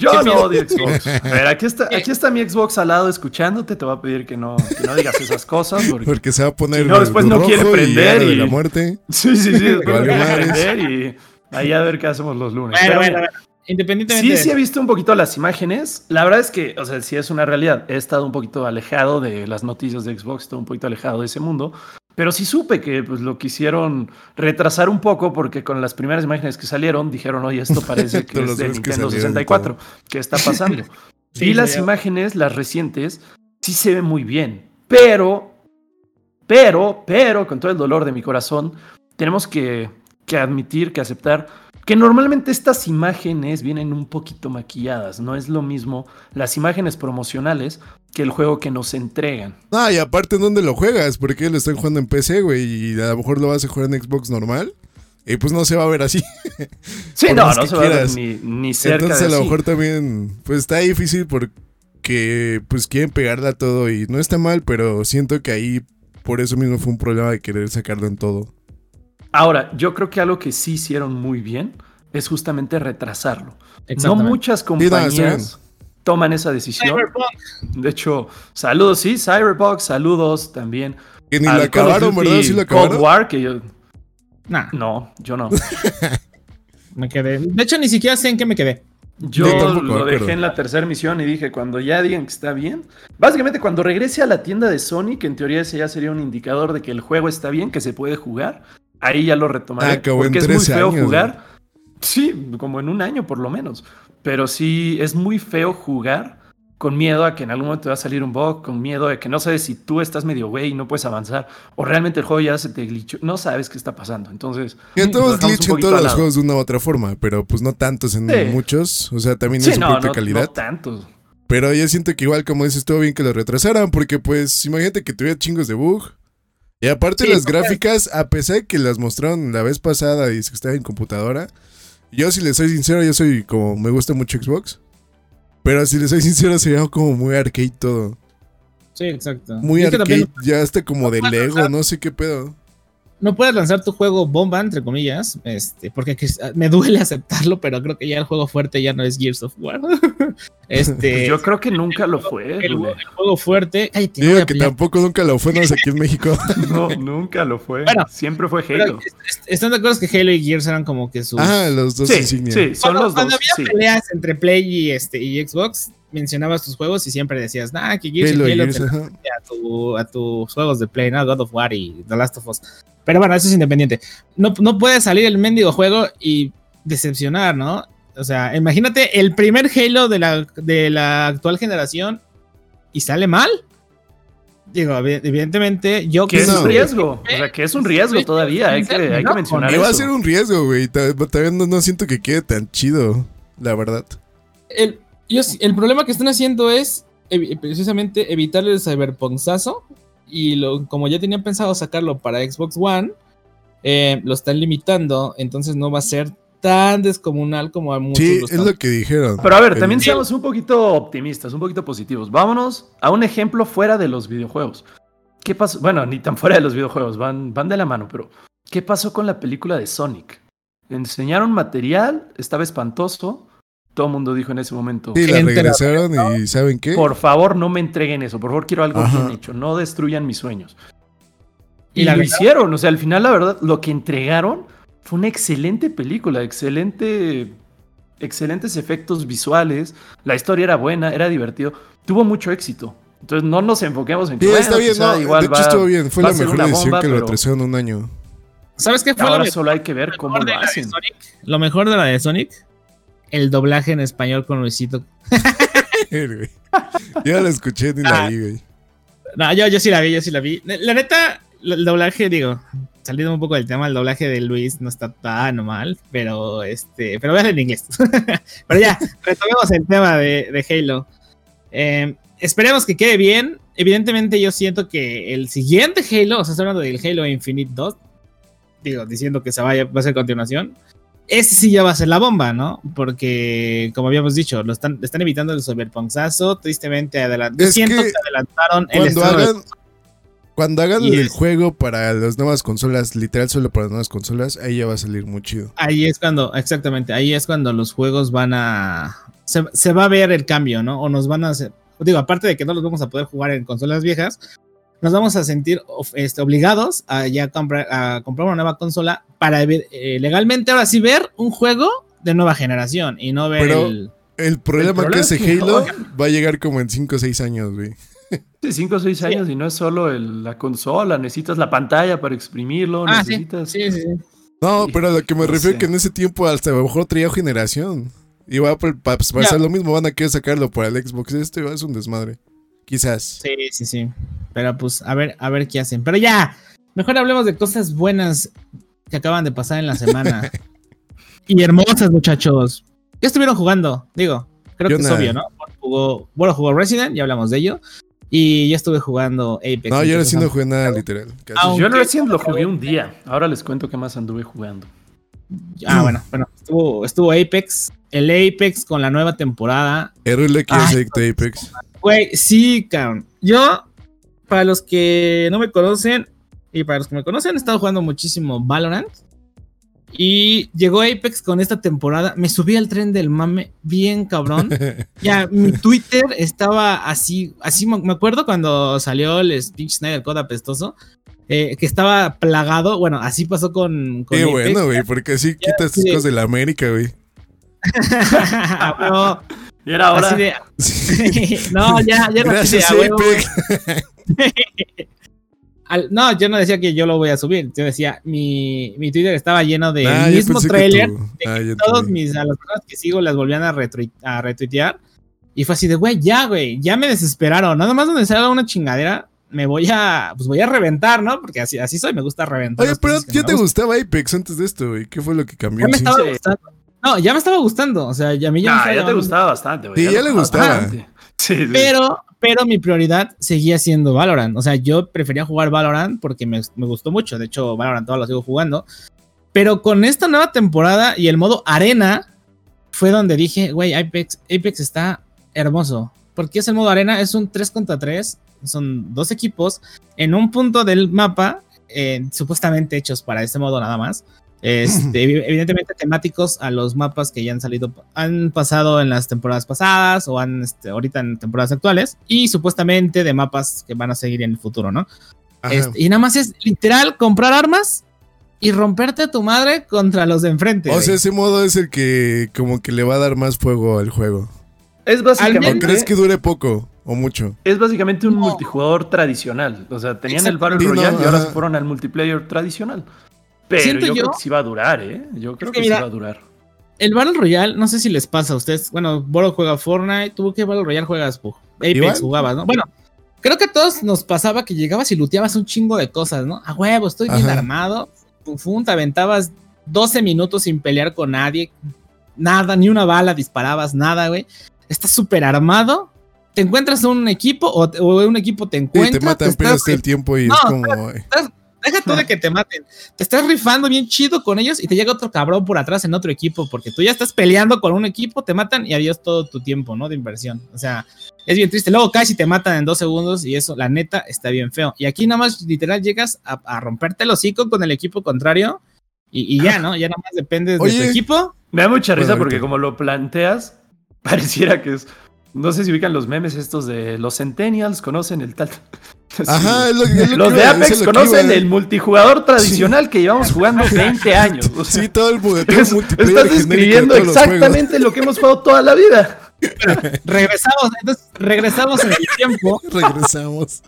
Yo no odio Xbox. A ver, aquí está, aquí está mi Xbox al lado escuchándote. Te voy a pedir que no, que no digas esas cosas. Porque, se va a poner. no, después no quiere prender. Y, la muerte. Sí, sí, sí. Después no quiere prender y Ahí a ver qué hacemos los lunes. Independientemente. Sí, sí he visto un poquito las imágenes. La verdad es que, o sea, sí es una realidad. He estado un poquito alejado de las noticias de Xbox, estoy un poquito alejado de ese mundo. Pero sí supe que pues, lo quisieron retrasar un poco porque con las primeras imágenes que salieron dijeron, oye, esto parece que es de Nintendo 64. ¿Qué está pasando? y las imágenes, las recientes, sí se ven muy bien. Pero, pero, pero, con todo el dolor de mi corazón, tenemos que, que admitir, que aceptar que normalmente estas imágenes vienen un poquito maquilladas, no es lo mismo las imágenes promocionales que el juego que nos entregan. Ah, y aparte, ¿dónde lo juegas? Porque lo están jugando en PC, güey, y a lo mejor lo vas a jugar en Xbox normal. Y pues no se va a ver así. Sí, no, no se va a ver ni, ni cerca Entonces a lo mejor también, pues está difícil porque pues quieren pegarla a todo y no está mal, pero siento que ahí por eso mismo fue un problema de querer sacarlo en todo. Ahora, yo creo que algo que sí hicieron muy bien es justamente retrasarlo. No muchas compañías toman esa decisión. De hecho, saludos, sí, Cyberpunk, saludos también. Y ni la acabaron, ¿verdad? Sí la acabaron. Cold War, que yo... No, yo no. me quedé. De hecho, ni siquiera sé en qué me quedé. Yo lo dejé en la tercera misión y dije, cuando ya digan que está bien, básicamente cuando regrese a la tienda de Sony, que en teoría ese ya sería un indicador de que el juego está bien, que se puede jugar, ahí ya lo retomaré. Ah, porque es muy feo jugar. Sí, como en un año por lo menos. Pero sí, es muy feo jugar con miedo a que en algún momento te va a salir un bug, con miedo de que no sabes si tú estás medio güey y no puedes avanzar, o realmente el juego ya se te glitchó, no sabes qué está pasando. Entonces, y todos glitch en todos los juegos de una u otra forma, pero pues no tantos en muchos, o sea, también es un de calidad. No tantos. Pero yo siento que igual, como dices, estuvo bien que lo retrasaran, porque pues imagínate que tuviera chingos de bug. Y aparte las gráficas, a pesar de que las mostraron la vez pasada y que estaba en computadora, yo si les soy sincero, yo soy como, me gusta mucho Xbox. Pero si les soy sincero, se veía como muy arcade todo. Sí, exacto. Muy arcade, ya hasta como de Lego, no sé qué pedo no puedes lanzar tu juego bomba, entre comillas, este, porque me duele aceptarlo, pero creo que ya el juego fuerte ya no es Gears of War. este, Yo creo que nunca lo fue. El, juego fuerte. Digo que tampoco nunca lo fue, no sé aquí en México. no, nunca lo fue. Siempre fue Halo. ¿Están de acuerdo que Halo y Gears eran como que sus. Ah, los dos sí, Sí, son los dos. Cuando había peleas entre Play y, este, y Xbox, mencionabas tus juegos y siempre decías, nah, que Gears y Halo a, tu, a, tus juegos de Play, ¿no? God of War y The Last of Us. Pero bueno, eso es independiente. No, no puede salir el mendigo juego y decepcionar, ¿no? O sea, imagínate el primer Halo de la, de la actual generación y sale mal. Digo, evidentemente, yo que es un riesgo. O sea, que es un riesgo todavía. Hay que, hay que mencionar Va a ser un riesgo, güey. Todavía no, no, siento que quede tan chido, la verdad. El, el problema que están haciendo es precisamente evitar el cyberpunkazo. Y lo, como ya tenían pensado sacarlo para Xbox One, eh, lo están limitando. Entonces no va a ser tan descomunal como a muchos. Sí, es lo que dijeron. Pero a ver, también seamos un poquito optimistas, un poquito positivos. Vámonos a un ejemplo fuera de los videojuegos. ¿Qué pasó? Bueno, ni tan fuera de los videojuegos, van, van de la mano, pero ¿qué pasó con la película de Sonic? Enseñaron material, estaba espantoso, todo el mundo dijo en ese momento. Sí, la regresaron y ¿saben qué? Por favor, no me entreguen eso. Por favor, quiero algo bien hecho. No destruyan mis sueños. Y, lo hicieron. O sea, al final, la verdad, lo que entregaron fue una excelente película. Excelente. Excelentes efectos visuales. La historia era buena, era divertido. Tuvo mucho éxito. Entonces no nos enfoquemos en que. Sí, está bien, no, igual de hecho estuvo bien. Fue la mejor decisión que lo atrasaron un año. ¿Sabes qué fue? Ahora solo hay que ver cómo lo hacen. Lo mejor de la de Sonic el doblaje en español con Luisito. yo la escuché ni la ah. vi, güey. No, yo, yo sí la vi, yo sí la vi. La neta, el doblaje, digo, saliendo un poco del tema, el doblaje de Luis no está tan mal, pero este, pero vean en inglés. pero ya, retomemos el tema de, Halo. Eh, esperemos que quede bien. Evidentemente, yo siento que el siguiente Halo, o sea, hablando del Halo Infinite 2, digo, diciendo que se vaya, va a ser continuación ese sí ya va a ser la bomba, ¿no? Porque, como habíamos dicho, lo están, están evitando el cyberpunkazo. Tristemente, adelantaron. Siento que, adelantaron el cuando hagan, cuando hagan el juego para las nuevas consolas, literal solo para las nuevas consolas, ahí ya va a salir muy chido. Ahí es cuando, exactamente, ahí es cuando los juegos van a. Se, se va a ver el cambio, ¿no? O nos van a hacer. Digo, aparte de que no los vamos a poder jugar en consolas viejas, nos vamos a sentir este, obligados a ya comprar, a comprar una nueva consola para ver, eh, legalmente ahora sí ver un juego de nueva generación y no ver el, el, problema que ese Halo va a llegar como en 5 o 6 años, güey. Sí, 5 o 6 años y no es solo la consola, necesitas la pantalla para exprimirlo, ah, necesitas... Sí, sí, sí. No, pero a lo que me refiero es que en ese tiempo hasta a lo mejor traía generación. Y va a pasar lo mismo, van a querer sacarlo para el Xbox. Este es un desmadre. Quizás. Sí, sí, sí. Pero pues a ver, a ver qué hacen. Pero ya, mejor hablemos de cosas buenas. que acaban de pasar en la semana. y hermosas, muchachos. ¿Qué estuvieron jugando? Digo, creo que es obvio, ¿no? Bueno, jugó, Resident, ya hablamos de ello. Y ya estuve jugando Apex. No, yo recién no jugué nada, literal. Yo recién lo jugué un día. Ahora les cuento qué más anduve jugando. Ah, bueno, bueno. Estuvo, estuvo Apex. El Apex con la nueva temporada. Es Apex. Güey, sí, cabrón. Yo, para los que no me conocen, y para los que me conocen, he estado jugando muchísimo Valorant. Y llegó Apex con esta temporada. Me subí al tren del mame bien cabrón. ya, mi Twitter estaba así. Así me acuerdo cuando salió el Speech Snyder Code apestoso. Eh, que estaba plagado. Bueno, así pasó con. Qué bueno, güey, porque así quitas tus cosas de la América, güey. Pero, y era ahora. no, ya, ya no Gracias, Apex. no, yo no decía que yo lo voy a subir. Yo decía, mi, mi Twitter estaba lleno del ah, mismo trailer. Ah, todos mis, a las personas que sigo las volvían a, a retuitear. Y fue así de, güey, ya, güey, ya me desesperaron. Nada más donde salga una chingadera, me voy a, pues voy a reventar, ¿no? Porque así, así soy, me gusta reventar. Oye, pero ya te gustaba Apex antes de esto, güey. ¿Qué fue lo que cambió? Ya me estaba gustando. No, ya me estaba gustando. O sea, ya a mí ya, me ya te gustaba bastante, güey. Sí, ya, le gustaba. Sí, Pero, pero mi prioridad seguía siendo Valorant. O sea, yo prefería jugar Valorant porque me, me gustó mucho. De hecho, Valorant todo lo sigo jugando. Pero con esta nueva temporada y el modo arena, fue donde dije, güey, Apex, Apex está hermoso. Porque es el modo arena, es un 3 contra 3. Son dos equipos en un punto del mapa, eh, supuestamente hechos para este modo nada más. Este, evidentemente temáticos a los mapas que ya han salido, han pasado en las temporadas pasadas o han este, ahorita en temporadas actuales y supuestamente de mapas que van a seguir en el futuro, ¿no? Este, y nada más es literal comprar armas y romperte a tu madre contra los de enfrente. O sea, ese modo es el que como que le va a dar más fuego al juego. Es básicamente. ¿O crees que dure poco o mucho? Es básicamente un multijugador tradicional. O sea, tenían el Battle Royale y ahora se fueron al multiplayer tradicional. Pero yo, creo que sí va a durar, ¿eh? Yo creo que, sí va a durar. El Battle Royale, no sé si les pasa a ustedes. Bueno, Boro juega Fortnite. ¿Tú qué Battle Royale juegas? Apex jugabas, ¿no? Bueno, creo que a todos nos pasaba que llegabas y luteabas un chingo de cosas, ¿no? A huevo, estoy bien armado. Pum, te aventabas 12 minutos sin pelear con nadie. Nada, ni una bala disparabas, nada, güey. Estás súper armado. Te encuentras un equipo o, un equipo te encuentra. Y te matan, te el tiempo y es como. Deja tú de que te maten. Te estás rifando bien chido con ellos y te llega otro cabrón por atrás en otro equipo porque tú ya estás peleando con un equipo, te matan y adiós todo tu tiempo, ¿no? De inversión. O sea, es bien triste. Luego caes y te matan en dos segundos y eso, la neta, está bien feo. Y aquí nada más literal llegas a, romperte el hocico con el equipo contrario y, ya, ¿no? Ya nada más dependes de tu equipo. Me da mucha risa porque como lo planteas, pareciera que es no sé si ubican los memes estos de los Centennials, conocen el tal. Ajá, es lo, Los de Apex conocen el multijugador tradicional que llevamos jugando 20 años. sí, todo el es, Estás describiendo exactamente lo que hemos jugado toda la vida. regresamos, entonces, regresamos en el tiempo. regresamos.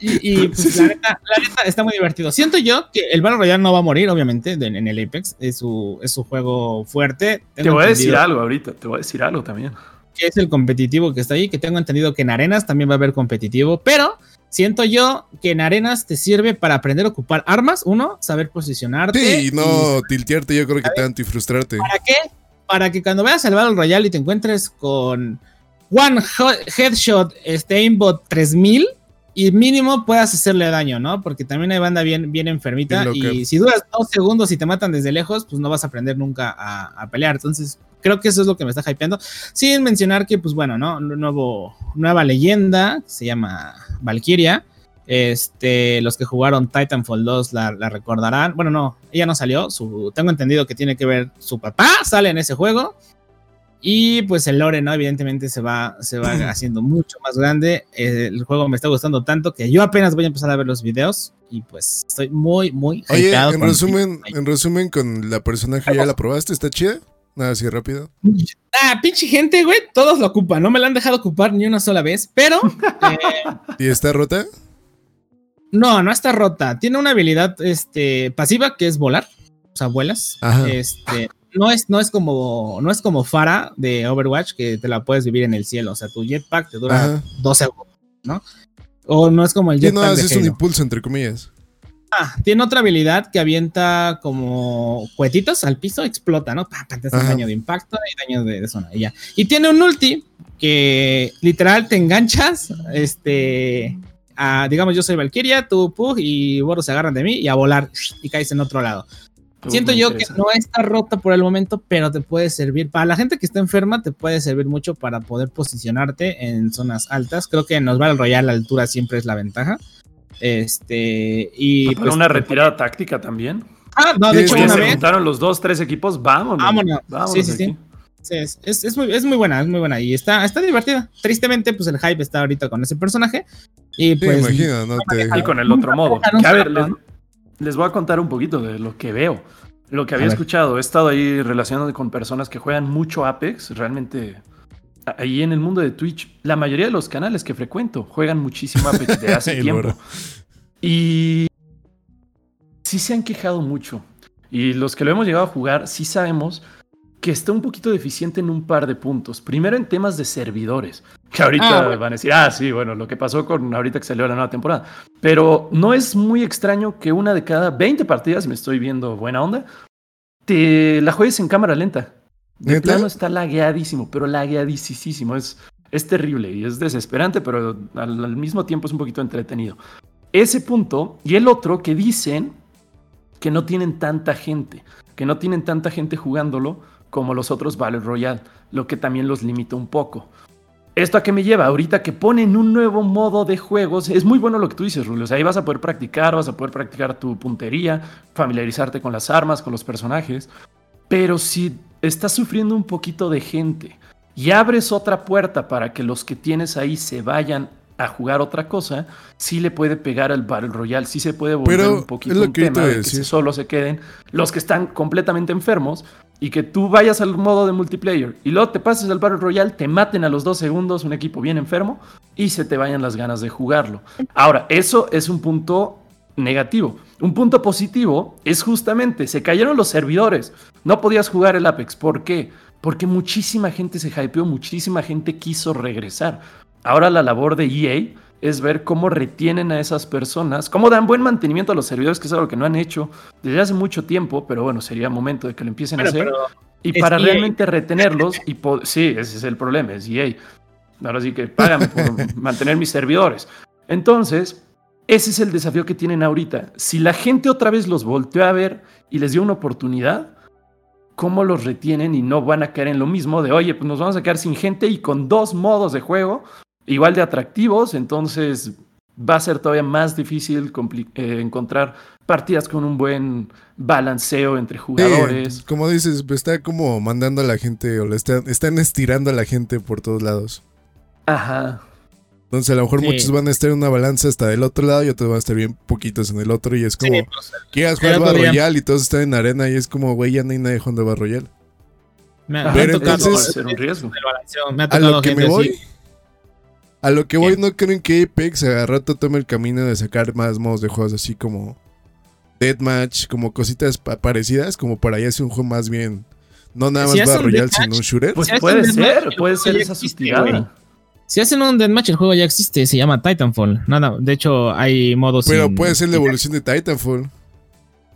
Y, pues, la, neta, está muy divertido. Siento yo que el Battle Royale no va a morir, obviamente, en el Apex. Es su, es su juego fuerte. te voy a decir algo ahorita, te voy a decir algo también que es el competitivo que está ahí, que tengo entendido que en arenas también va a haber competitivo, pero siento yo que en arenas te sirve para aprender a ocupar armas, uno, saber posicionarte. Sí, no tiltearte yo creo que tanto y frustrarte. ¿Para qué? Para que cuando veas el Battle Royale y te encuentres con One Headshot este Aimbot 3000 y mínimo puedas hacerle daño, ¿no? Porque también hay banda bien, bien enfermita y si duras dos segundos y te matan desde lejos, pues no vas a aprender nunca a, a pelear. Entonces, creo que eso es lo que me está hypeando. Sin mencionar que, pues bueno, ¿no? Nuevo, nueva leyenda, se llama Valkyria. Este, los que jugaron Titanfall 2 la, recordarán. Bueno, no, ella no salió. Su, tengo entendido que tiene que ver su papá, sale en ese juego. Y pues el lore, ¿no? Evidentemente se va, se va haciendo mucho más grande. el juego me está gustando tanto que yo apenas voy a empezar a ver los videos. Y pues estoy muy, muy Oye, en resumen, en resumen, con la personaje ya la probaste, ¿está chida? Nada, así rápido. Ah, pinche gente, güey. Todos lo ocupan. No me la han dejado ocupar ni una sola vez, pero. Eh, ¿Y está rota? No, no está rota. Tiene una habilidad este, pasiva que es volar. O sea, vuelas. Este. No es, no es como. No es como Fara de Overwatch, que te la puedes vivir en el cielo. O sea, tu jetpack te dura 12 segundos, ¿no? O no es como el jetpack. no, es un impulso, entre comillas. Ah, tiene otra habilidad que avienta como cuetitos al piso, explota, ¿no? Pa, daño de impacto y daño de, zona. Y ya. Y tiene un ulti que literal te enganchas, este, a, digamos, yo soy Valkyria, tú Pug y Boros se agarran de mí y a volar y caes en otro lado. Siento yo que no está rota por el momento, pero te puede servir. Para la gente que está enferma, te puede servir mucho para poder posicionarte en zonas altas. Creo que nos va el Royal la altura siempre es la ventaja. Este, y. Para pues, una retirada táctica también. Ah, no, de hecho, una se juntaron los dos, tres equipos, vámonos. Vámonos. sí, sí, sí. es, muy, es, muy, buena, es muy buena y está, está divertida. Tristemente, pues el hype está ahorita con ese personaje. Y pues. imagino, no te... Y con el otro modo. a ver, les, voy a contar un poquito de lo que veo. Lo que había escuchado. He estado ahí relacionado con personas que juegan mucho Apex. Realmente ahí en el mundo de Twitch, la mayoría de los canales que frecuento juegan muchísimo Apex de hace tiempo. Y sí se han quejado mucho. Y los que lo hemos llegado a jugar, sí sabemos que está un poquito deficiente en un par de puntos. Primero en temas de servidores, que ahorita ah, van a decir, ah, sí, bueno, lo que pasó con ahorita que salió la nueva temporada. Pero no es muy extraño que una de cada 20 partidas, me estoy viendo buena onda, te la juegues en cámara lenta. De plano está lagueadísimo, pero lagueadísimo. Es, es terrible y es desesperante, pero al, mismo tiempo es un poquito entretenido. Ese punto y el otro que dicen que no tienen tanta gente, que no tienen tanta gente jugándolo como los otros Battle Royale, lo que también los limita un poco. ¿Esto a qué me lleva? Ahorita que ponen un nuevo modo de juegos, es muy bueno lo que tú dices, Rulio. O sea, ahí vas a poder practicar, vas a poder practicar tu puntería, familiarizarte con las armas, con los personajes. Pero si estás sufriendo un poquito de gente y abres otra puerta para que los que tienes ahí se vayan a jugar otra cosa, sí le puede pegar al Battle Royale, sí se puede volver un poquito un tema de que solo se queden los que están completamente enfermos y que tú vayas al modo de multiplayer y luego te pases al Battle Royale, te maten a los dos segundos un equipo bien enfermo y se te vayan las ganas de jugarlo. Ahora, eso es un punto negativo. Un punto positivo es justamente, se cayeron los servidores, no podías jugar el Apex. ¿Por qué? Porque muchísima gente se hypeó, muchísima gente quiso regresar. Ahora la labor de EA es ver cómo retienen a esas personas, cómo dan buen mantenimiento a los servidores, que es algo que no han hecho desde hace mucho tiempo, pero bueno, sería momento de que lo empiecen a hacer. Y para e realmente retenerlos, y sí, ese es el problema, es EA. Ahora sí que págame por mantener mis servidores. Entonces, ese es el desafío que tienen ahorita. Si la gente otra vez los volteó a ver y les dio una oportunidad, ¿cómo los retienen y no van a caer en lo mismo de, oye, pues nos vamos a quedar sin gente y con dos modos de juego igual de atractivos? Entonces va a ser todavía más difícil eh, encontrar partidas con un buen balanceo entre jugadores. como dices, está como mandando a la gente o le están, están estirando a la gente por todos lados. Ajá. Entonces a lo mejor muchos van a estar en una balanza hasta del otro lado y otros van a estar bien poquitos en el otro y es como, pues, quieras jugar Battle Royale y todos están en arena y es como, güey, ya no hay nadie jugando Battle Royale. Me, Pero entonces, un riesgo. a lo que me voy, a lo que voy, no creen que Apex a rato tome el camino de sacar más modos de juegos así como Deathmatch, como cositas parecidas, como para allá hacer un juego más bien, no nada más Battle Royale, sino un shooter. Pues puede ser, puede ser esa sustigada. Si hacen un deathmatch, el juego ya existe, se llama Titanfall. Nada, de hecho hay modos. Pero puede ser la evolución de Titanfall.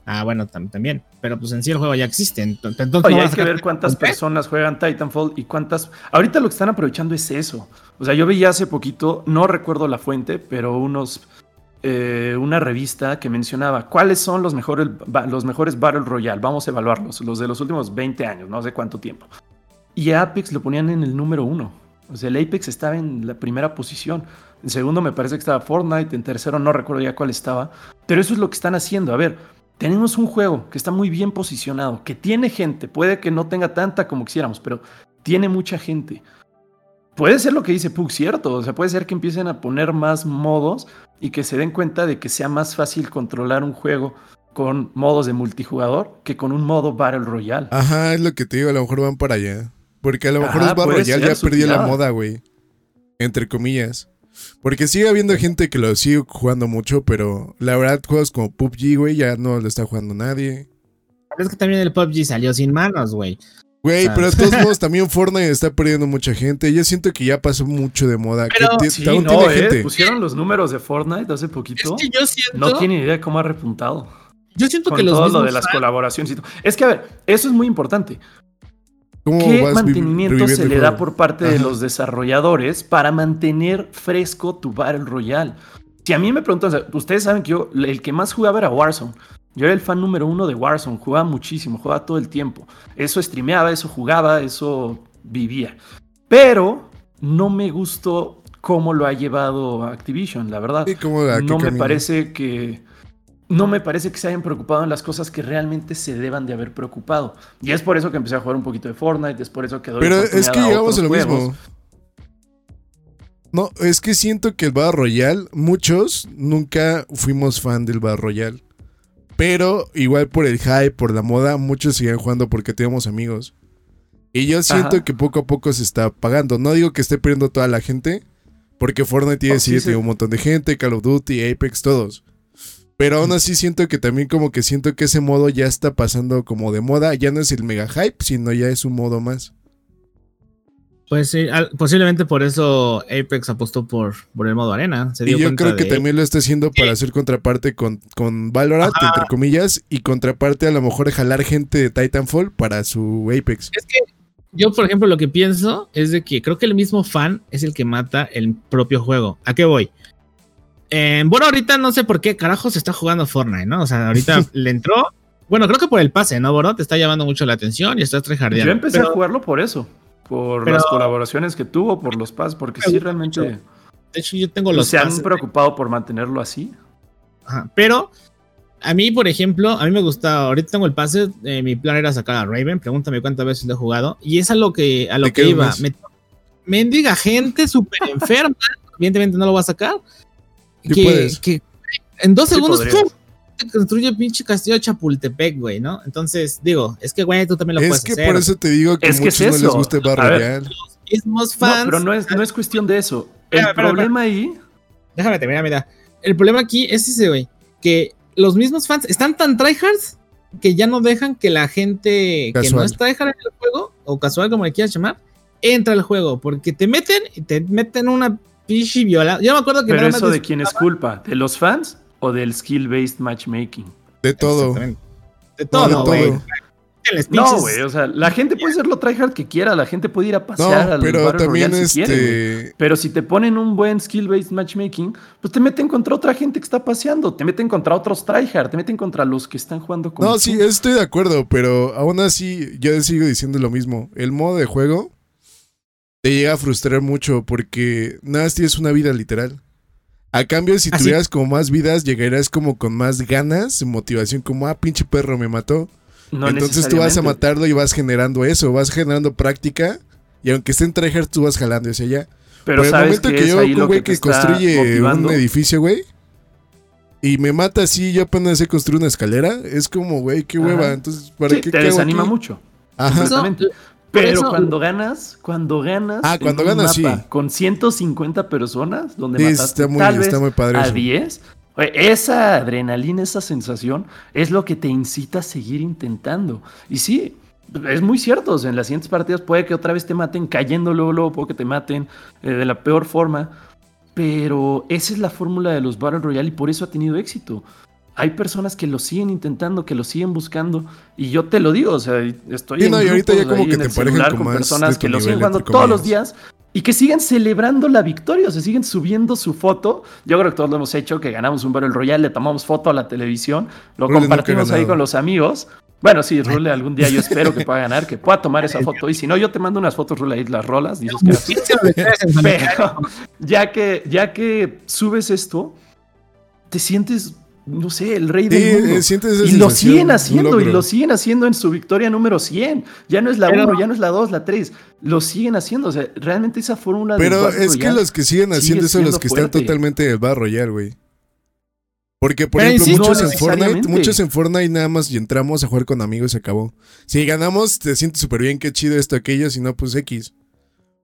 Ah, bueno, también. Pero pues en sí el juego ya existe. Entonces, hay que ver cuántas personas juegan Titanfall y cuántas. Ahorita lo que están aprovechando es eso. O sea, yo veía hace poquito, no recuerdo la fuente, pero unos. Eh, una revista que mencionaba cuáles son los mejores, los mejores Battle Royale. Vamos a evaluarlos, los de los últimos 20 años, no sé cuánto tiempo. Y Apex lo ponían en el número uno. O sea, el Apex estaba en la primera posición. En segundo me parece que estaba Fortnite. En tercero no recuerdo ya cuál estaba. Pero eso es lo que están haciendo. A ver, tenemos un juego que está muy bien posicionado, que tiene gente. Puede que no tenga tanta como quisiéramos, pero tiene mucha gente. Puede ser lo que dice Pug, cierto. O sea, puede ser que empiecen a poner más modos y que se den cuenta de que sea más fácil controlar un juego con modos de multijugador que con un modo Battle Royale. Ajá, es lo que te digo, a lo mejor van para allá. Porque a lo mejor los Battle Royale ya perdió la moda, güey. Entre comillas. Porque sigue habiendo gente que lo sigue jugando mucho, pero la verdad, juegos como PUBG, güey, ya no lo está jugando nadie. Es que también el PUBG salió sin manos, güey. Güey, pero de todos modos también Fortnite está perdiendo mucha gente. Yo siento que ya pasó mucho de moda. Pero, que sí, no, eh, Pusieron los números de Fortnite hace poquito. Es que yo siento... No tiene idea cómo ha repuntado. Yo siento que los todo lo de las colaboraciones y todo. Es que, a ver, eso es muy importante. ¿Qué mantenimiento se le da por parte de los desarrolladores para mantener fresco tu Battle Royale? Si a mí me preguntan, ustedes saben que yo, el que más jugaba era Warzone. Yo era el fan número uno de Warzone, jugaba muchísimo, jugaba todo el tiempo. Eso streameaba, eso jugaba, eso vivía. Pero no me gustó cómo lo ha llevado Activision, la verdad. no me parece que no me parece que se hayan preocupado en las cosas que realmente se deban de haber preocupado. Y es por eso que empecé a jugar un poquito de Fortnite, es por eso que doy Pero es que llegamos a lo mismo. No, es que siento que el Battle Royale, muchos nunca fuimos fan del Battle Royale. Pero igual por el hype, por la moda, muchos siguen jugando porque tenemos amigos. Y yo siento que poco a poco se está pagando. No digo que esté perdiendo toda la gente, porque Fortnite tiene, oh, tiene un montón de gente, Call of Duty, Apex, todos. Pero aún así siento que también como que siento que ese modo ya está pasando como de moda. Ya no es el mega hype, sino ya es un modo más. Pues sí, posiblemente por eso Apex apostó por, por el modo arena. y yo creo que también lo está haciendo para hacer contraparte con, con Valorant, entre comillas, y contraparte a lo mejor de jalar gente de Titanfall para su Apex. Es que yo, por ejemplo, lo que pienso es de que creo que el mismo fan es el que mata el propio juego. ¿A qué voy? Eh, bueno, ahorita no sé por qué carajo se está jugando Fortnite, ¿no? O sea, ahorita le entró. Bueno, creo que por el pase, ¿no, Boro? Te está llamando mucho la atención y estás trejardeando. Yo empecé a jugarlo por eso. Por las colaboraciones que tuvo, por los pases, porque sí, realmente. De hecho, yo tengo los ¿Se han preocupado por mantenerlo así? Ajá, pero a mí, por ejemplo, a mí me gusta, ahorita tengo el pase, eh, mi plan era sacar a Raven, pregúntame cuántas veces lo he jugado, y es a lo que, a lo que iba. Me, mendiga gente súper enferma, evidentemente no lo va a sacar, que, en dos segundos construye pinche castillo de Chapultepec, güey, ¿no? Entonces, digo, es que, güey, tú también lo puedes hacer. Es que por eso te digo que a muchos no les gusta el barrio Los mismos fans. No, pero no es, no es cuestión de eso. El problema ahí. Déjame terminar, mira. El problema aquí es ese, güey, que los mismos fans están tan tryhards que ya no dejan que la gente que no está tryhard en el juego, o casual como le quieras llamar, entre al juego, porque te meten y te meten una Pichi viola. Yo me acuerdo que. Pero eso de quién es culpa, ¿de los fans o del skill-based matchmaking? De todo. De todo, güey. No, güey, o sea, la gente puede ser lo tryhard que quiera, la gente puede ir a pasear al pero también este... Pero si te ponen un buen skill-based matchmaking, pues te meten contra otra gente que está paseando, te meten contra otros tryhard, te meten contra los que están jugando con No, sí, estoy de acuerdo, pero aún así yo sigo diciendo lo mismo. El modo de juego te llega a frustrar mucho porque nada tienes una vida literal. A cambio, si tuvieras como más vidas, llegarías como con más ganas, motivación, como, ah, pinche perro me mató. Entonces tú vas a matarlo y vas generando eso, vas generando práctica. Y aunque esté en tryhard, tú vas jalando hacia allá. Pero el momento que, yo veo un güey que, construye un edificio, güey, y me mata así, yo apenas sé construir una escalera, es como, güey, qué hueva. Entonces, ¿para qué? Te desanima mucho. Ajá. Pero cuando ganas, cuando ganas, ah, cuando ganas, sí. con 150 personas, donde mataste está muy, tal vez a 10, esa adrenalina, esa sensación es lo que te incita a seguir intentando. Y sí, es muy cierto, en las siguientes partidas puede que otra vez te maten cayendo luego, luego puede que te maten eh, de la peor forma, pero esa es la fórmula de los Battle Royale y por eso ha tenido éxito hay personas que lo siguen intentando, que lo siguen buscando. Y yo te lo digo, o sea, estoy en, ahorita ya como que te celular con personas que lo siguen jugando todos los días y que siguen celebrando la victoria, o sea, siguen subiendo su foto. Yo creo que todos lo hemos hecho, que ganamos un Battle Royale, le tomamos foto a la televisión, lo compartimos ahí con los amigos. Bueno, sí, Rule, algún día yo espero que pueda ganar, que pueda tomar esa foto. Y si no, yo te mando unas fotos, Rule, ahí las rolas, dices que... Pero ya que, ya que subes esto, te sientes no sé, el rey del mundo. Eh, y lo siguen haciendo, y lo siguen haciendo en su victoria número 100. Ya no es la 1, ya no es la 2, la 3. Lo siguen haciendo. O sea, realmente esa fórmula Pero es que los que siguen haciendo son los que están totalmente de barro ya, güey. Porque, por ejemplo, muchos en Fortnite, muchos en Fortnite nada más y entramos a jugar con amigos y se acabó. Si ganamos, te sientes súper bien, qué chido esto, aquello, si no, pues X.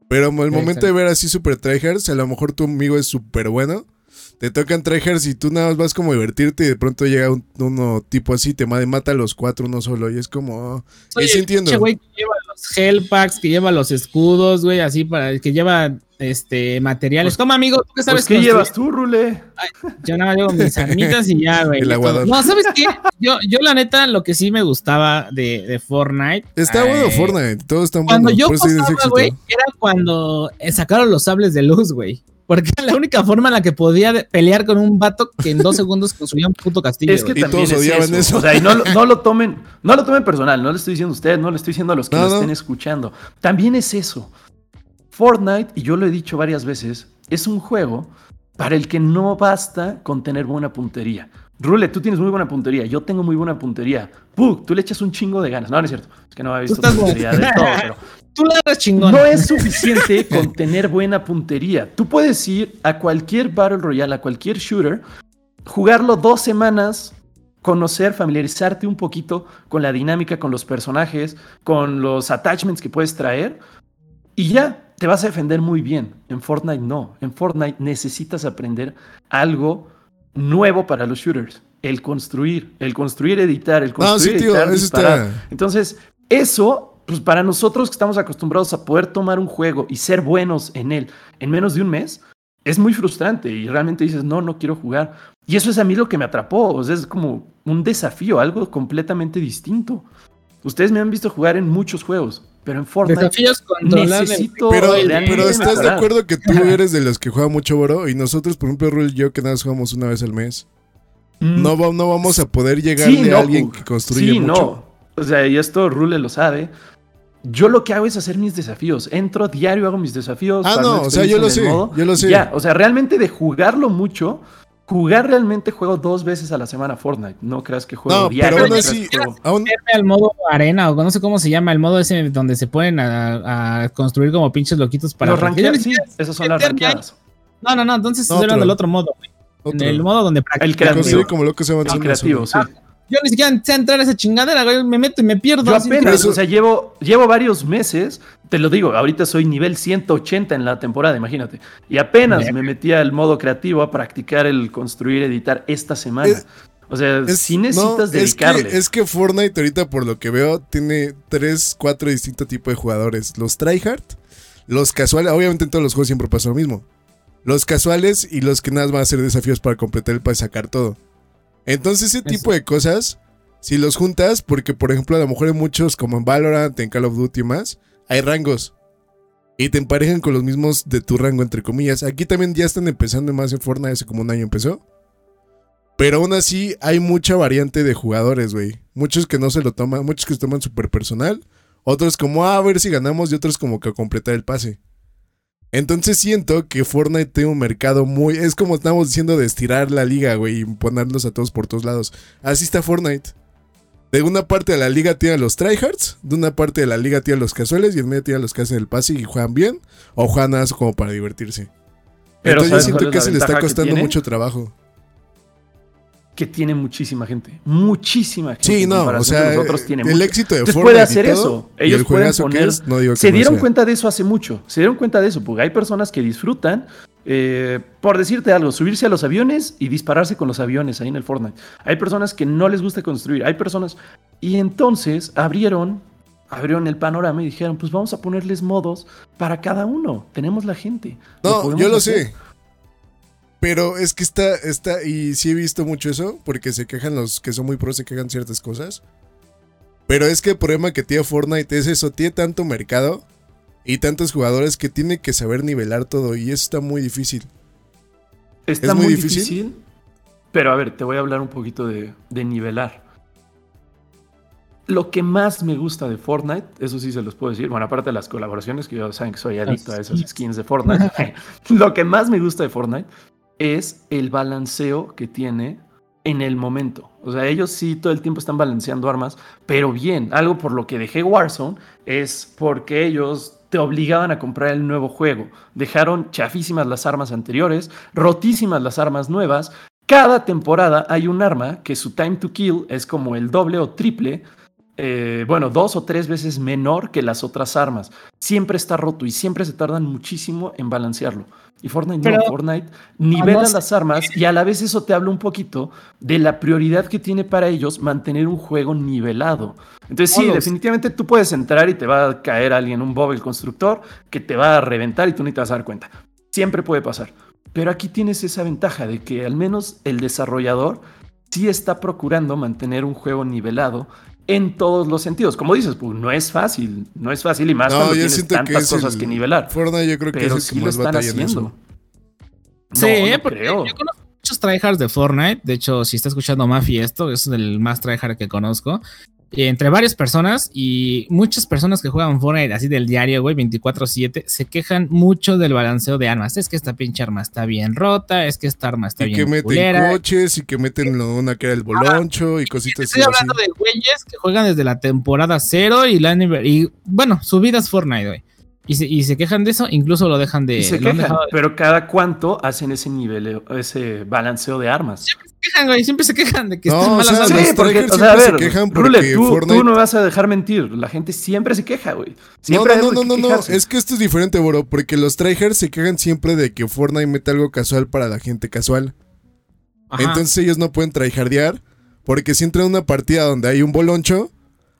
Pero el momento de ver así super tryhards, a lo mejor tu amigo es súper bueno te tocan tryhards y tú nada más vas como a divertirte y de pronto llega un, uno tipo así, te mata a los cuatro uno solo y es como... Oye, entiendo. Ese güey que lleva los hell packs, que lleva los escudos, güey, así para que lleva este materiales. Toma, amigo, ¿tú qué pues, sabes? ¿Qué llevas tú, Rule? yo nada más llevo mis armitas y ya, güey. No, ¿sabes qué? Yo, yo, la neta, lo que sí me gustaba de, de Fortnite. Está bueno Fortnite, todo está bueno. Cuando yo pasaba, güey, era cuando sacaron los sables de luz, güey. Porque era la única forma en la que podía pelear con un vato que en dos segundos construía un puto castillo. Es que también todos odiaban eso. O sea, y no, lo tomen, no lo tomen personal, no le estoy diciendo a ustedes, no le estoy diciendo a los que lo estén escuchando. También es eso. Fortnite, y yo lo he dicho varias veces, es un juego para el que no basta con tener buena puntería. Rule, tú tienes muy buena puntería, yo tengo muy buena puntería. Pug, tú le echas un chingo de ganas. No, no es cierto. Es que no había visto puntería de todo, pero tú la chingón. No es suficiente con tener buena puntería. Tú puedes ir a cualquier Battle Royale, a cualquier shooter, jugarlo dos semanas, conocer, familiarizarte un poquito con la dinámica, con los personajes, con los attachments que puedes traer, y ya te vas a defender muy bien. En Fortnite no. En Fortnite necesitas aprender algo nuevo para los shooters. El construir, el construir, editar, el construir, editar, disparar. Entonces, eso pues para nosotros que estamos acostumbrados a poder tomar un juego y ser buenos en él en menos de un mes, es muy frustrante y realmente dices, no, no quiero jugar. Y eso es a mí lo que me atrapó, o sea, es como un desafío, algo completamente distinto. Ustedes me han visto jugar en muchos juegos, pero en Fortnite necesito pero, pero estás de acuerdo que tú eres de los que juega mucho Boro y nosotros, por ejemplo, Rul y yo que nada más jugamos una vez al mes. Mm. No, no vamos a poder llegar a alguien que construye sí, mucho. No. O sea, y esto Rule lo sabe. Yo lo que hago es hacer mis desafíos. Entro diario, hago mis desafíos. Ah, no, o sea, yo lo sé. yo lo sé. Ya, o sea, realmente de jugarlo mucho, jugar realmente juego dos veces a la semana Fortnite. No creas que juego no, diario. Pero aún así, aún... al modo arena o no sé cómo se llama, el modo ese donde se pueden a, construir como pinches loquitos para. Los ranqueados, sí, esas son las ranqueadas. No, no, no, entonces no, eran del otro modo, En el modo donde practicas. El creativo. como lo que se el creativo, sí. Yo ni siquiera sé entrar a esa chingadera, güey. Me meto y me pierdo. Yo apenas, o sea, llevo, llevo varios meses. Te lo digo, ahorita soy nivel 180 en la temporada, imagínate. Y apenas me metí al modo creativo a practicar el construir, editar esta semana. o sea, si necesitas dedicarle. Es que, Fortnite ahorita, por lo que veo, tiene tres, cuatro distintos tipos de jugadores. Los tryhard, los casuales. Obviamente en todos los juegos siempre pasa lo mismo. Los casuales y los que nada más van a hacer desafíos para completar el para sacar todo. Entonces ese tipo de cosas, si los juntas, porque por ejemplo a lo mejor en muchos, como en Valorant, en Call of Duty y más, hay rangos. Y te emparejan con los mismos de tu rango, entre comillas. Aquí también ya están empezando más en Fortnite, hace como un año empezó. Pero aún así hay mucha variante de jugadores, güey. Muchos que no se lo toman, muchos que se toman súper personal. Otros como, ah, a ver si ganamos y otros como que a completar el pase. Entonces siento que Fortnite tiene un mercado muy. Es como estamos diciendo de estirar la liga, güey, y ponerlos a todos por todos lados. Así está Fortnite. De una parte de la liga tiene a los tryhards, de una parte de la liga tiene a los casuales y en medio tiene a los que hacen el pase y juegan bien o juegan nada como para divertirse. Pero Entonces yo siento que se le está costando mucho trabajo que tiene muchísima gente. Muchísima gente. Sí, no, o sea, el éxito de Fortnite puede hacer eso. Ellos pueden poner. se dieron cuenta de eso hace mucho. Se dieron cuenta de eso, porque hay personas que disfrutan, eh, por decirte algo, subirse a los aviones y dispararse con los aviones ahí en el Fortnite. Hay personas que no les gusta construir. Hay personas. Y entonces abrieron. Abrieron el panorama y dijeron, pues vamos a ponerles modos para cada uno. Tenemos la gente. No, yo lo sé. Pero es que está, está, y sí he visto mucho eso, porque se quejan los que son muy pros, se quejan ciertas cosas. Pero es que el problema que tiene Fortnite es eso, tiene tanto mercado y tantos jugadores que tiene que saber nivelar todo y eso está muy difícil. Está muy, difícil? Pero a ver, te voy a hablar un poquito de, de nivelar. Lo que más me gusta de Fortnite, eso sí se los puedo decir, bueno, aparte de las colaboraciones, que ya saben que soy adicto a esas skins de Fortnite, lo que más me gusta de Fortnite es el balanceo que tiene en el momento. O sea, ellos sí todo el tiempo están balanceando armas, pero bien, algo por lo que dejé Warzone es porque ellos te obligaban a comprar el nuevo juego. Dejaron chafísimas las armas anteriores, rotísimas las armas nuevas. Cada temporada hay un arma que su time to kill es como el doble o triple eh, bueno, dos o tres veces menor que las otras armas. Siempre está roto y siempre se tardan muchísimo en balancearlo. Y Fortnite no, Fortnite nivela las armas y a la vez eso te habla un poquito de la prioridad que tiene para ellos mantener un juego nivelado. Entonces sí, definitivamente tú puedes entrar y te va a caer alguien, un Bob el constructor, que te va a reventar y tú ni te vas a dar cuenta. Siempre puede pasar. Pero aquí tienes esa ventaja de que al menos el desarrollador sí está procurando mantener un juego nivelado en todos los sentidos. Como dices, pues no es fácil, no es fácil y más cuando tienes tantas cosas que nivelar. Fortnite yo creo que pero es el que más batalla haciendo. Sí, porque yo conozco muchos tryhards de Fortnite. De hecho, si está escuchando Mafi esto, es el más tryhard que conozco entre varias personas y muchas personas que juegan Fortnite así del diario, güey, 24/7, se quejan mucho del balanceo de armas. Es que esta pinche arma está bien rota, es que esta arma está bien bien Y que meten coches y que meten una que era el boloncho y cositas así. Estoy hablando de güeyes que juegan desde la temporada cero y, la, y bueno, subidas Fortnite, güey. Y se, y se, quejan de eso, incluso lo dejan de. se quejan, pero cada cuánto hacen ese nivel, ese balanceo de armas. Siempre se quejan, güey, siempre se quejan de que no, están malas armas. Sí, porque, o sea, a ver, se quejan porque tú, Fortnite... tú, no vas a dejar mentir. La gente siempre se queja, güey. Siempre no, no, no, no, no, es que esto es diferente, bro, porque los tryhards se quejan siempre de que Fortnite mete algo casual para la gente casual. Entonces ellos no pueden tryhardear, porque si entran en una partida donde hay un boloncho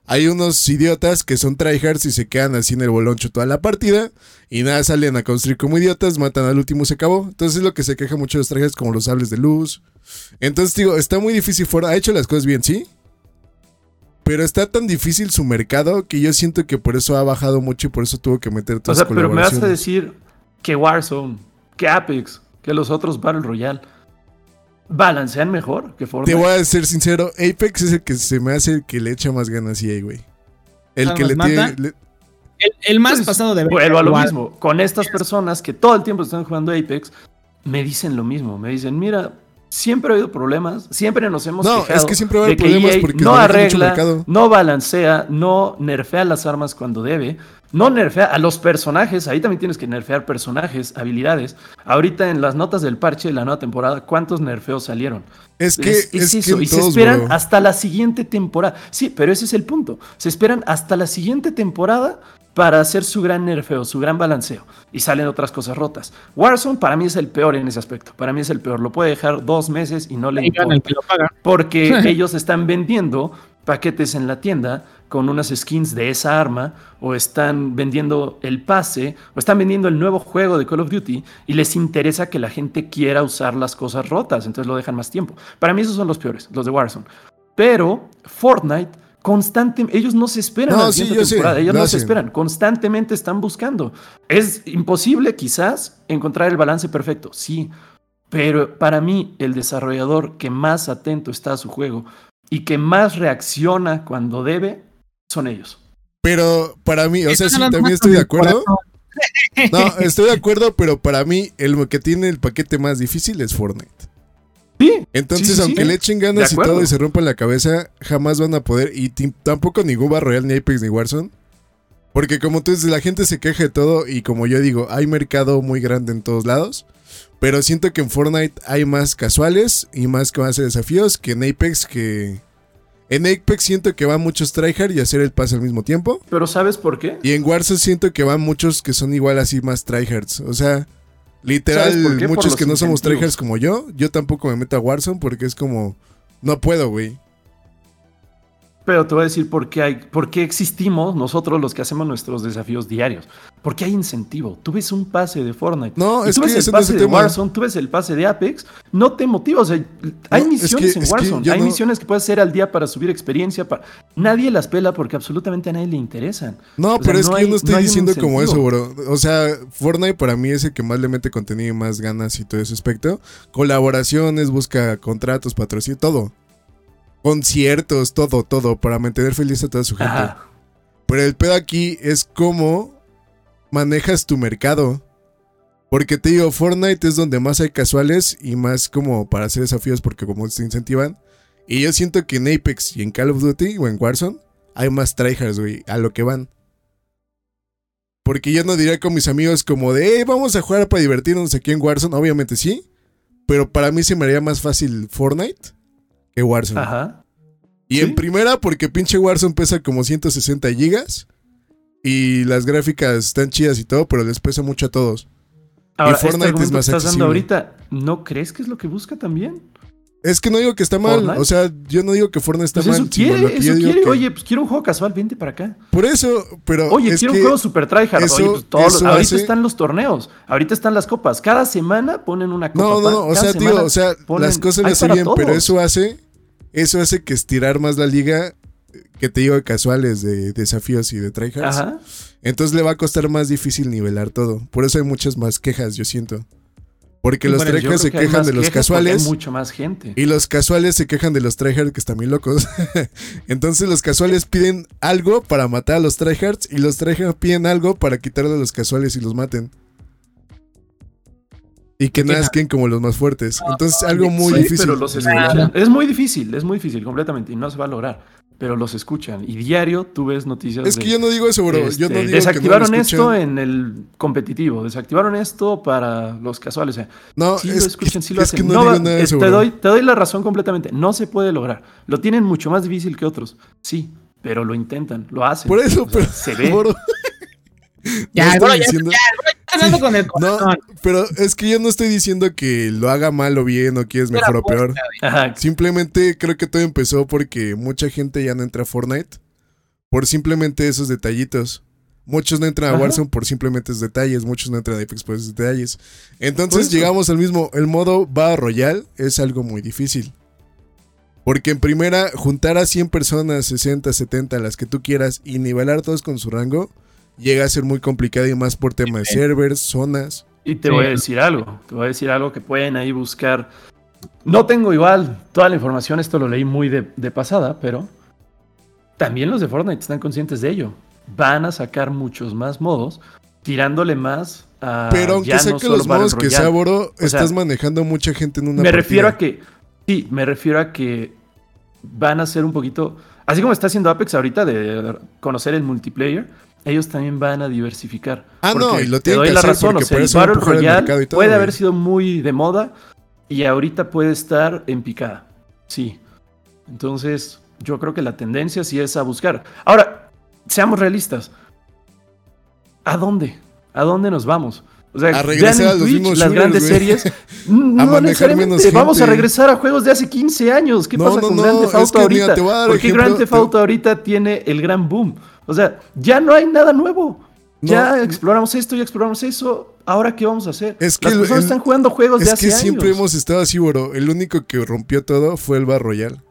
hay unos idiotas que son tryhards y se quedan así en el boloncho toda la partida y nada, salen a construir como idiotas, matan al último, se acabó. Entonces es lo que se queja mucho de los tryhards como los sables de luz. Entonces digo, está muy difícil fuera, ha hecho las cosas bien, ¿sí? Pero está tan difícil su mercado que yo siento que por eso ha bajado mucho y por eso tuvo que meter todas O sea, pero me vas a decir que Warzone, que Apex, que los otros Battle Royale balancean mejor que Fortnite. Te voy a ser sincero, Apex es el que se me hace el que le echa más ganas y güey. El que le tiene... El, más pues, pasado de Vuelvo a lo mismo. Con estas personas que todo el tiempo están jugando Apex, me dicen lo mismo. Me dicen, mira, siempre ha habido problemas, siempre nos hemos no, es que siempre va a haber problemas e porque no arregla, no balancea, no nerfea las armas cuando debe. No nerfea a los personajes, ahí también tienes que nerfear personajes, habilidades. Ahorita en las notas del parche de la nueva temporada, ¿cuántos nerfeos salieron? Es que es, eso, y se esperan hasta la siguiente temporada. Sí, pero ese es el punto. Se esperan hasta la siguiente temporada para hacer su gran nerfeo, su gran balanceo. Y salen otras cosas rotas. Warzone para mí es el peor en ese aspecto. Para mí es el peor. Lo puede dejar dos meses y no le importa. Porque ellos están vendiendo paquetes en la tienda con unas skins de esa arma, o están vendiendo el pase, o están vendiendo el nuevo juego de Call of Duty, y les interesa que la gente quiera usar las cosas rotas, entonces lo dejan más tiempo. Para mí esos son los peores, los de Warzone. Pero Fortnite constantemente, ellos no se esperan no, sí, temporada, ellos no se esperan, constantemente están buscando. Es imposible quizás encontrar el balance perfecto, sí, pero para mí el desarrollador que más atento está a su juego y que más reacciona cuando debe son ellos. Pero para mí, o sea, sí, también estoy de acuerdo. No, estoy de acuerdo, pero para mí el que tiene el paquete más difícil es Fortnite. Sí. Entonces, aunque le echen ganas y todo y se rompan la cabeza, jamás van a poder. Y tampoco ni Guba Royal, ni Apex, ni Warzone. Porque como tú dices, la gente se queja de todo y como yo digo, hay mercado muy grande en todos lados. Pero siento que en Fortnite hay más casuales y más que más desafíos que en Apex que... En Apex siento que van muchos tryhard y hacer el pase al mismo tiempo. Pero ¿sabes por qué? Y en Warzone siento que van muchos que son igual así más tryhards. O sea, literal, muchos que no somos tryhards como yo. Yo tampoco me meto a Warzone porque es como... No puedo, güey. Pero te voy a decir por qué, hay, por qué existimos nosotros los que hacemos nuestros desafíos diarios. Porque hay incentivo. Tú ves un pase de Fortnite. No, es tú ves el pase de Warzone, tú ves el pase de Apex. No te motiva. O sea, hay misiones en Warzone. Hay misiones que puedes hacer al día para subir experiencia. Para... Nadie las pela porque absolutamente a nadie le interesan. No, pero es que yo no estoy diciendo como eso, bro. O sea, Fortnite para mí es el que más le mete contenido y más ganas y todo ese aspecto. Colaboraciones, busca contratos, patrocinio, todo conciertos, todo, todo, para mantener feliz a toda su gente. Pero el pedo aquí es cómo manejas tu mercado. Porque te digo, Fortnite es donde más hay casuales y más como para hacer desafíos porque como te incentivan. Y yo siento que en Apex y en Call of Duty o en Warzone hay más tryhards, güey, a lo que van. Porque yo no diría con mis amigos como de, eh, vamos a jugar para divertirnos aquí en Warzone. Obviamente sí. Pero para mí se me haría más fácil Fortnite que Warzone. Ajá. Y en primera, porque pinche Warzone pesa como 160 gigas. Y las gráficas están chidas y todo, pero les pesa mucho a todos. Ahora, y este Fortnite es más estás dando ahorita, ¿no crees que es lo que busca también? Es que no digo que está mal. O sea, yo no digo que Fortnite está pues mal. Eso quiere, eso quiere. Oye, pues quiero un juego casual, vente para acá. Por eso, pero. Oye, quiero un juego super tryhard. Oye, pues todos ahorita están los torneos, ahorita están las copas. Cada semana ponen una copa. No, no, no. O sea, tío, o sea, las cosas le hacen bien, pero eso hace. Eso hace que estirar más la liga. Que te digo de casuales, de desafíos y de tryhards. Ajá. Entonces le va a costar más difícil nivelar todo. Por eso hay muchas más quejas, yo siento. Porque los tryhards se quejan de los casuales. mucho más gente. Y los casuales se quejan de los tryhards que están muy locos. Entonces los casuales piden algo para matar a los tryhards y los tryhards piden algo para quitarle a los casuales y los maten. Y que nazquen como los más fuertes. Entonces algo muy difícil. Es muy difícil, es muy difícil completamente y no se va a lograr pero los escuchan. Y diario tú ves noticias. Es que yo no digo eso, bro. yo no este, digo desactivaron esto en el competitivo, desactivaron esto para los casuales. no, sí lo escuchan, sí lo hacen. no, te, doy, te doy la razón completamente. No se puede lograr. Lo tienen mucho más difícil que otros. Sí, pero lo intentan, lo hacen. Por eso, pero. se ve. ya, ya, diciendo... con el no, pero es que yo no estoy diciendo que lo haga mal o bien o que es mejor o peor. Simplemente creo que todo empezó porque mucha gente ya no entra a Fortnite por simplemente esos detallitos. Muchos no entran a Warzone por simplemente esos detalles, muchos no entran a Apex por esos detalles. Entonces llegamos al mismo, el modo Battle Royal es algo muy difícil. Porque en primera, juntar a 100 personas, 60, 70, las que tú quieras, y nivelar todos con su rango, llega a ser muy complicado y más por tema de servers, zonas. Y te voy a decir algo, te voy a decir algo que pueden ahí buscar. No tengo igual toda la información, esto lo leí muy de, pasada, pero también los de Fortnite están conscientes de ello. Van a sacar muchos más modos, tirándole más a. Pero aunque sé que los modos que sea, Boro, estás manejando mucha gente en una. Me refiero a que. Sí, me refiero a que van a ser un poquito. Así como está haciendo Apex ahorita de conocer el multiplayer, ellos también van a diversificar. Ah, no, y lo tienen te doy la razón, o sea, el Battle Royale puede haber sido muy de moda y ahorita puede estar en picada. Sí. Entonces, yo creo que la tendencia sí es a buscar. Ahora, seamos realistas. ¿A dónde? ¿A dónde nos vamos? O sea, a regresar a los mismos las grandes series. no necesariamente. Vamos a regresar a juegos de hace 15 años. ¿Qué pasa con Grand Theft Auto ahorita? ¿Por qué Grand Theft Auto ahorita tiene el gran boom? O sea, ya no hay nada nuevo. Ya exploramos esto, ya exploramos eso. Ahora, ¿qué vamos a hacer? Es que Las personas están jugando juegos de hace años. Es que siempre hemos estado así, bro. El único que rompió todo fue el Bar Royal.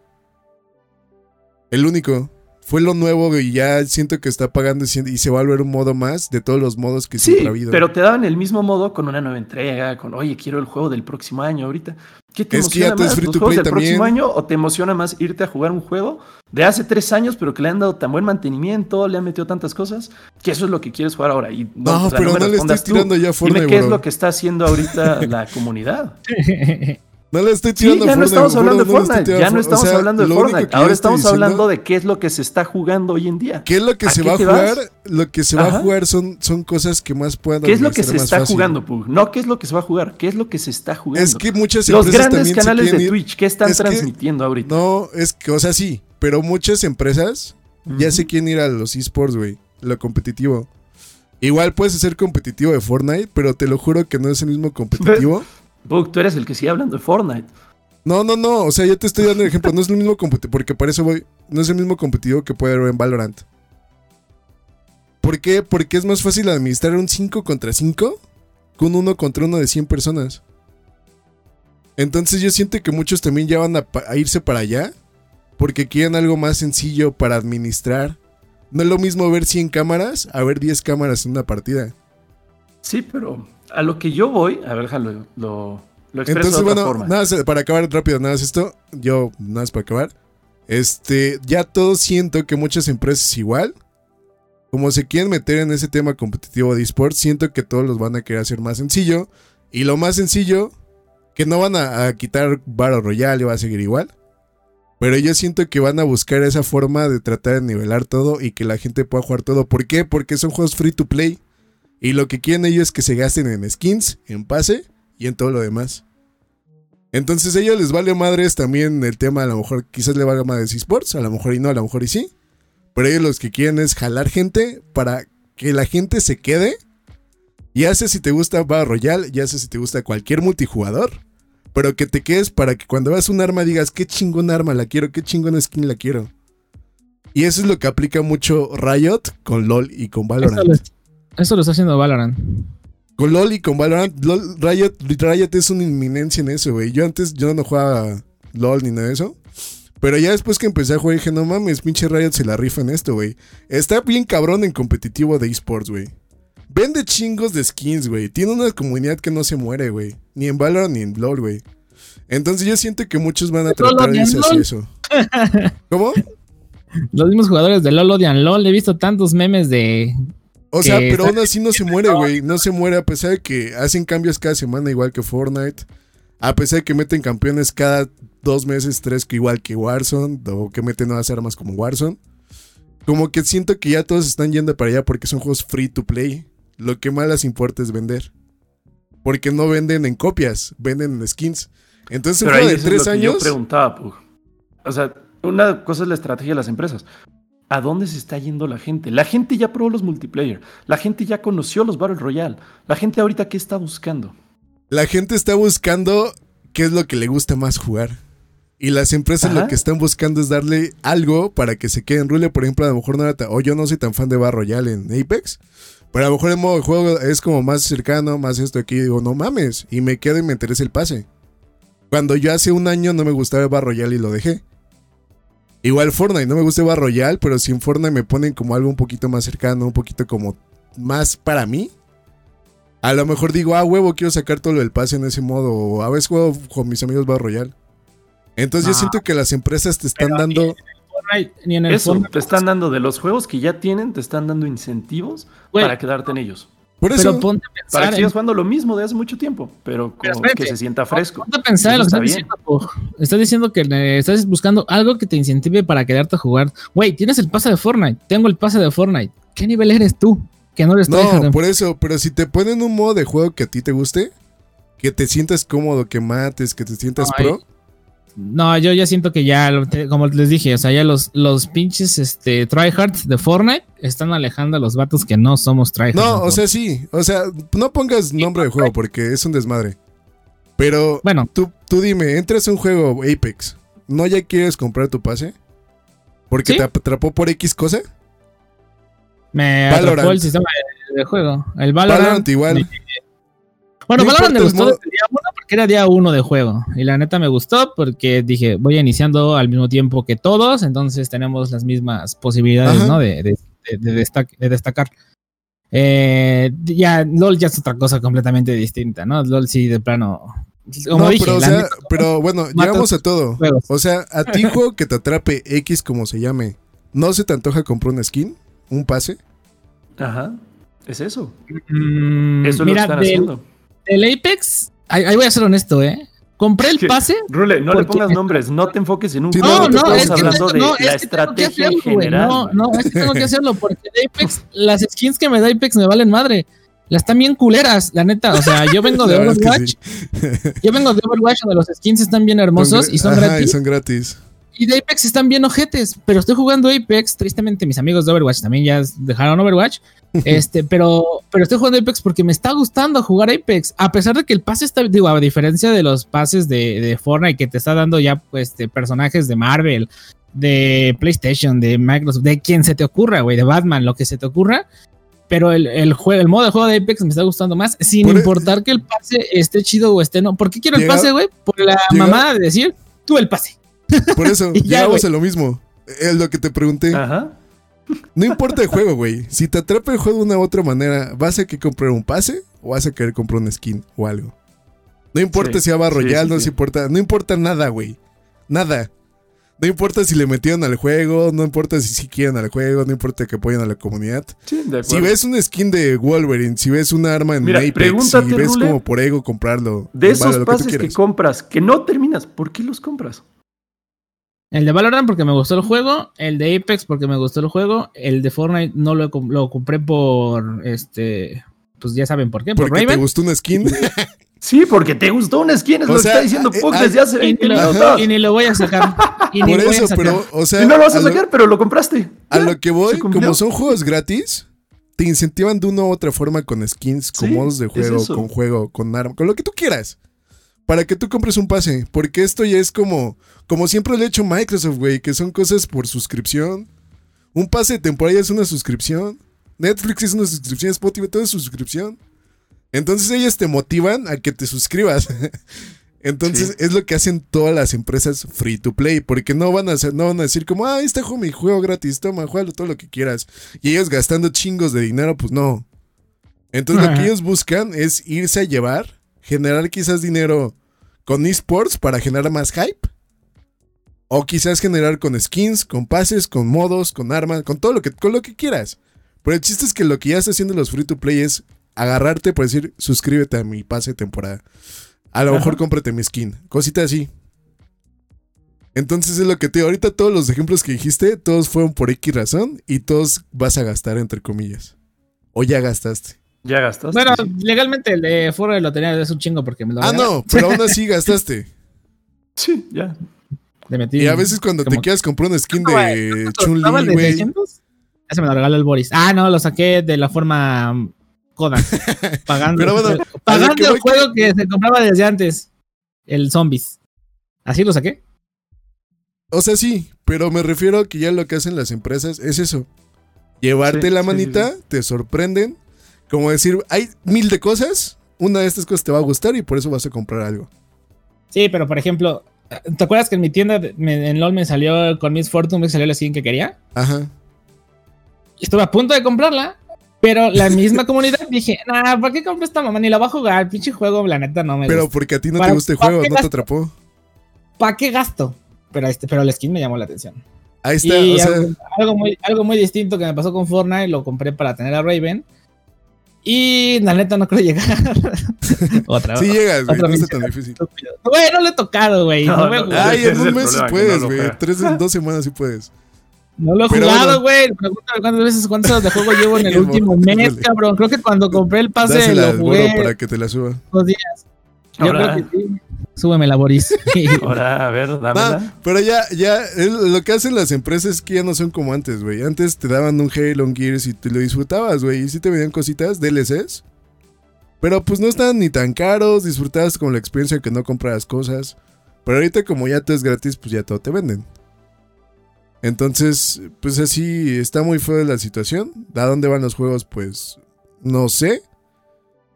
El único. Fue lo nuevo y ya siento que está pagando y se va a volver un modo más de todos los modos que siempre ha habido. Pero te daban el mismo modo con una nueva entrega, con oye, quiero el juego del próximo año ahorita. ¿Qué te emociona más? ¿Los juegos del próximo año o te emociona más irte a jugar un juego de hace tres años, pero que le han dado tan buen mantenimiento, le han metido tantas cosas, que eso es lo que quieres jugar ahora? Y, no, pero no, le estás tirando ya Fortnite, Dime qué es lo que está haciendo ahorita la comunidad. No le estoy tirando sí, ya no estamos hablando de Fortnite. ya no estamos hablando de Fortnite. Ahora estamos hablando de qué es lo que se está jugando hoy en día. ¿Qué es lo que se va a jugar? Lo que se va a jugar son, son cosas que más puedan ¿Qué es lo que se está jugando, Pug? No, ¿qué es lo que se va a jugar? ¿Qué es lo que se está jugando? Es que muchas Los grandes canales de Twitch, ¿qué están transmitiendo ahorita? No, es que, o sea, sí, pero muchas empresas ya se quieren ir a los esports, güey. Lo competitivo. Igual puedes ser competitivo de Fortnite, pero te lo juro que no es el mismo competitivo. Pug, tú eres el que sigue hablando de Fortnite. No, no, no. O sea, yo te estoy dando el ejemplo. No es el mismo competitivo. Porque para eso voy. No es el mismo competitivo que puede haber en Valorant. ¿Por qué? Porque es más fácil administrar un 5 contra 5 que un 1 contra 1 de 100 personas. Entonces yo siento que muchos también ya van a, a, irse para allá. Porque quieren algo más sencillo para administrar. No es lo mismo ver 100 cámaras a ver 10 cámaras en una partida. Sí, pero a lo que yo voy. A ver, déjalo. Lo, entonces, bueno, nada, para acabar rápido, nada más esto, yo, nada más para acabar. Este, ya todos siento que muchas empresas igual, como se quieren meter en ese tema competitivo de esports, siento que todos los van a querer hacer más sencillo. Y lo más sencillo, que no van a, quitar Battle Royale, va a seguir igual. Pero yo siento que van a buscar esa forma de tratar de nivelar todo y que la gente pueda jugar todo. ¿Por qué? Porque son juegos free to play. Y lo que quieren ellos es que se gasten en skins, en pase y en todo lo demás. Entonces a ellos les vale madres también el tema, a lo mejor quizás le valga madres esports, a lo mejor y no, a lo mejor y sí. Pero ellos los que quieren es jalar gente para que la gente se quede Ya sé si te gusta Battle Royale, ya sé si te gusta cualquier multijugador. Pero que te quedes para que cuando veas un arma digas, qué chingón arma la quiero, qué chingón skin la quiero. Y eso es lo que aplica mucho Riot con LOL y con Valorant. Eso lo, está haciendo Valorant. Con LOL y con Valorant, Riot, Riot es una inminencia en eso, güey. Yo antes yo no jugaba LOL ni nada de eso. Pero ya después que empecé a jugar dije, no mames, pinche Riot se la rifa en esto, güey. Está bien cabrón en competitivo de esports, güey. Vende chingos de skins, güey. Tiene una comunidad que no se muere, güey. Ni en Valorant ni en LoL, güey. Entonces yo siento que muchos van a tratar de hacer eso. ¿Cómo? Los mismos jugadores de LoL odian LoL. He visto tantos memes de... O sea, pero aún así no se muere, güey. No se muere a pesar de que hacen cambios cada semana igual que Fortnite. A pesar de que meten campeones cada dos meses, tres, que igual que Warzone. O que meten nuevas armas como Warzone. Como que siento que ya todos están yendo para allá porque son juegos free to play lo que más les importa es vender. Porque no venden en copias, venden en skins. Entonces, un juego de tres años. yo preguntaba, O sea, una cosa es la estrategia de las empresas. ¿A dónde se está yendo la gente? La gente ya probó los multiplayer. La gente ya conoció los Battle Royale. La gente ahorita, ¿qué está buscando? La gente está buscando qué es lo que le gusta más jugar. Y las empresas lo que están buscando es darle algo para que se queden. Rule, por ejemplo, a lo mejor no era o yo no soy tan fan de Battle Royale en Apex. Pero a lo mejor el modo de juego es como más cercano, más esto aquí. Digo, no mames. Y me quedo y me interesa el pase. Cuando yo hace un año no me gustaba Bar Royale y lo dejé. Igual Fortnite, no me gusta Bar Royale, pero sin Fortnite me ponen como algo un poquito más cercano, un poquito como más para mí. A lo mejor digo, ah, huevo, quiero sacar todo lo del pase en ese modo. O a veces juego con mis amigos Bar Royale. Entonces yo ah. siento que las empresas te están dando ni en el Eso, te están dando de los juegos que ya tienen, te están dando incentivos para quedarte en ellos. Por eso, para que sigas jugando lo mismo de hace mucho tiempo, pero, que se sienta fresco. Ponte a pensar lo que estás diciendo. Estás diciendo que estás buscando algo que te incentive para quedarte a jugar. Güey, tienes el pase de Fortnite. Tengo el pase de Fortnite. ¿Qué nivel eres tú? Que no eres No, por eso, pero si te ponen un modo de juego que a ti te guste, que te sientas cómodo, que mates, que te sientas pro, no, yo ya siento que ya, como les dije, o sea, ya los, los pinches este, tryhards de Fortnite están alejando a los vatos que no somos tryhards. No, o sea, sí. O sea, no pongas nombre de juego porque es un desmadre. Pero bueno, tú, tú dime, entras a un juego Apex, ¿no ya quieres comprar tu pase? ¿Porque te atrapó por X cosa? Me atrapó el sistema de, juego. El Valorant, Valorant igual. Bueno, Valorant me gustó desde día uno porque era día uno de juego. Y la neta me gustó porque dije, voy iniciando al mismo tiempo que todos, entonces tenemos las mismas posibilidades, ¿no? De, de, de, destacar. Eh, ya, LOL ya es otra cosa completamente distinta, ¿no? LOL sí, de plano. Como no, dije, pero, o sea, pero bueno, llegamos a todo. O sea, a ti juego que te atrape X como se llame, ¿no se te antoja comprar un skin? ¿Un pase? Ajá. Es eso. Mm, eso lo están haciendo el Apex, ahí, voy a ser honesto, ¿eh? Compré el pase. Rule, no le pongas nombres, no te enfoques en un no, no, no, es hablando de la estrategia general. No, no, es que tengo que hacerlo porque el Apex, las skins que me da Apex me valen madre. Las están bien culeras, la neta. O sea, yo vengo de Overwatch. Yo vengo de Overwatch donde los skins están bien hermosos y son gratis. Y son gratis. Y de Apex están bien ojetes, pero estoy jugando Apex. Tristemente, mis amigos de Overwatch también ya dejaron Overwatch. Este, pero, pero estoy jugando Apex porque me está gustando jugar Apex. A pesar de que el pase está, digo, a diferencia de los pases de, de Fortnite que te está dando ya pues, de personajes de Marvel, de PlayStation, de Microsoft, de quien se te ocurra, güey, de Batman, lo que se te ocurra. Pero el, el, juego, el modo de juego de Apex me está gustando más, sin e- importar que el pase esté chido o esté no. ¿Por qué quiero el pase, güey? Por la mamada de decir, tú el pase. Por eso, llegamos a lo mismo. Es lo que te pregunté. Ajá. No importa el juego, güey. Si te atrapa el juego de una u otra manera, ¿vas a querer comprar un pase o vas a querer comprar un skin o algo? No importa si va Royal, no importa, no importa nada, güey. Nada. No importa si le metieron al juego, no importa si, si quieren al juego, no importa que apoyen a la comunidad. si ves un skin de Wolverine, si ves un arma en Apex, si ves como por ego comprarlo. De esos pases que compras, que no terminas, ¿por qué los compras? El de Valorant porque me gustó el juego, el de Apex porque me gustó el juego, el de Fortnite no lo, lo compré por este, pues ya saben por qué, por porque te gustó una skin. sí, porque te gustó una skin, es lo que está diciendo eh, Puck desde hace 20 minutos. Y ni lo voy a sacar. Y por eso, pero, o sea. Y no lo vas a sacar, pero lo compraste. A lo que voy, como son juegos gratis, te incentivan de una u otra forma con skins, con modos de juego, con juego, con arma, con lo que tú quieras. Para que tú compres un pase. Porque esto ya es como, como siempre lo ha hecho Microsoft, güey, que son cosas por suscripción. Un pase de temporada es una suscripción. Netflix es una suscripción, Spotify, todo es suscripción. Entonces ellos te motivan a que te suscribas. Entonces es lo que hacen todas las empresas free to play, porque no van a hacer, no van a decir como, ah, este juego mi juego gratis, toma, juega todo lo que quieras. Y ellos gastando chingos de dinero, pues no. Entonces lo que ellos buscan es irse a llevar, generar quizás dinero con esports para generar más hype. O quizás generar con skins, con pases, con modos, con armas, con todo lo que, con lo que quieras. Pero el chiste es que lo que ya está haciendo los free to play es agarrarte para decir, suscríbete a mi pase de temporada. A lo mejor cómprate mi skin. Cosita así. Entonces es lo que te digo. Ahorita todos los ejemplos que dijiste, todos fueron por X razón y todos vas a gastar, entre comillas. O ya gastaste. Ya gastaste. Bueno, legalmente el de Foro de Lotería es un chingo porque me lo Ah, no, pero aún así gastaste. sí, ya. y a veces cuando te quieras comprar un skin de Chun-Li, güey. Ese me lo regaló el Boris. Ah, no, lo saqué de la forma Kodak. Pagando, pagando el juego que... se compraba desde antes. El Zombies. ¿Así lo saqué? O sea, sí, pero me refiero a que ya lo que hacen las empresas es eso. Llevarte la manita, te sorprenden. Como decir, hay mil de cosas. Una de estas cosas te va a gustar y por eso vas a comprar algo. Sí, pero por ejemplo, ¿te acuerdas que en mi tienda en LOL me salió con Miss Fortune, me salió la skin que quería? Ajá. Y estuve a punto de comprarla pero la misma comunidad dije, nah, ¿para qué compro esta mamá? Ni la voy a jugar. Pinche juego, la neta no me Pero porque a ti no te gusta el juego, no te atrapó. ¿Para qué gasto? Pero, este, pero la skin me llamó la atención. Ahí está, o sea... algo, muy, algo muy distinto que me pasó con Fortnite, lo compré para tener a Raven. Y la neta no creo llegar. otra vez. Sí llegas, güey. No es tan difícil. Güey, no lo he tocado, güey. No, Ay, en un mes sí puedes, güey. Tres en dos semanas sí puedes. No lo he jugado, güey. Pregúntame cuántas veces, cuántas horas de juego llevo en el último mes, cabrón. Creo que cuando compré el pase lo jugué. para que te la suba. Dos días. Yo creo que sí. Súbeme la Boris. Ahora, a ver, dámela. pero ya, ya, lo que hacen las empresas es que ya no son como antes, güey. Antes te daban un Halo, un Gears y te lo disfrutabas, güey. Y sí te venían cositas, DLCs. Pero pues no estaban ni tan caros, disfrutabas con la experiencia que no comprabas cosas. Pero ahorita como ya todo es gratis, pues ya todo te venden. Entonces, pues así está muy fea la situación. ¿A dónde van los juegos? Pues no sé.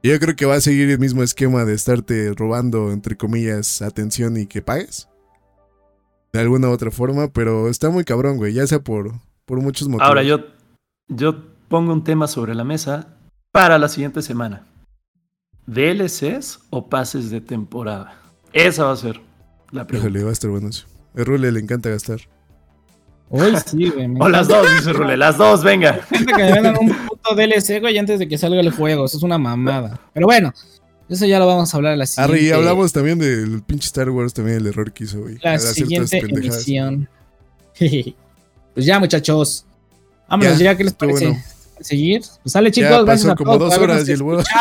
Yo creo que va a seguir el mismo esquema de estarte robando, entre comillas, atención y que pagues. De alguna u otra forma, pero está muy cabrón, güey, ya sea por, por muchos motivos. Ahora yo, yo pongo un tema sobre la mesa para la siguiente semana. ¿DLCs o pases de temporada? Esa va a ser la pregunta. va a estar bueno eso. A Rule le encanta gastar. Uy, sí, güey. O las dos, dice Rule, las dos, venga. Gente que me vendan un puto DLC, güey, antes de que salga el juego. Eso es una mamada. Pero bueno, eso ya lo vamos a hablar en la siguiente. Arri, hablamos también del pinche Star Wars, también el error que hizo, güey. La siguiente emisión. pues ya, muchachos. Vámonos, ya, ¿qué les parece? Bueno. ¿Seguir? Pues sale, chicos. Ya, pasó como dos horas y el huevo.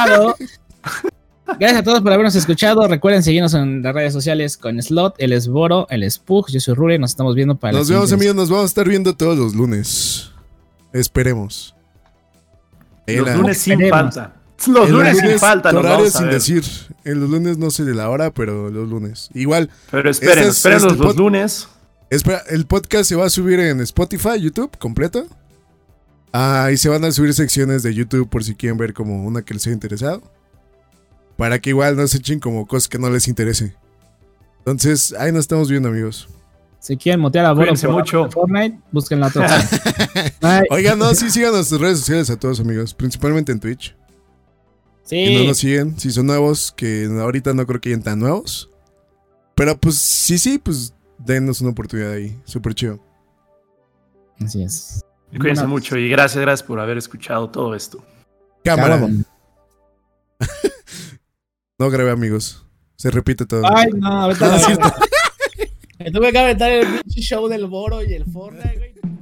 Gracias a todos por habernos escuchado. Recuerden seguirnos en las redes sociales con Slot, el Esboro, el Spug. Yo soy Rure. Nos estamos viendo para Nos vemos, amigos. Nos vamos a estar viendo todos los lunes. Esperemos. Los lunes sin falta. Los lunes, sin falta. Horarios sin decir. En los lunes no sé de la hora, pero los lunes. Igual. Pero esperen, esperen los, los lunes. Espera, el podcast se va a subir en Spotify, YouTube, completo. Ah, y se van a subir secciones de YouTube por si quieren ver como una que les haya interesado. Para que igual no se echen como cosas que no les interese. Entonces, ahí nos estamos viendo, amigos. Si quieren motear a Boro mucho. Fortnite, busquen la otra. Oigan, no, sí sigan nuestras redes sociales a todos, amigos. Principalmente en Twitch. Sí. Si no nos siguen, si son nuevos, que ahorita no creo que hayan tan nuevos. Pero pues sí, sí, pues denos una oportunidad ahí. Súper chido. Así es. Cuídense mucho y gracias, gracias por haber escuchado todo esto. Cámara. No grabé, amigos. Se repite todo. Ay, no, ahorita. Me tuve que aventar el pinche show del Boro y el Fortnite, güey.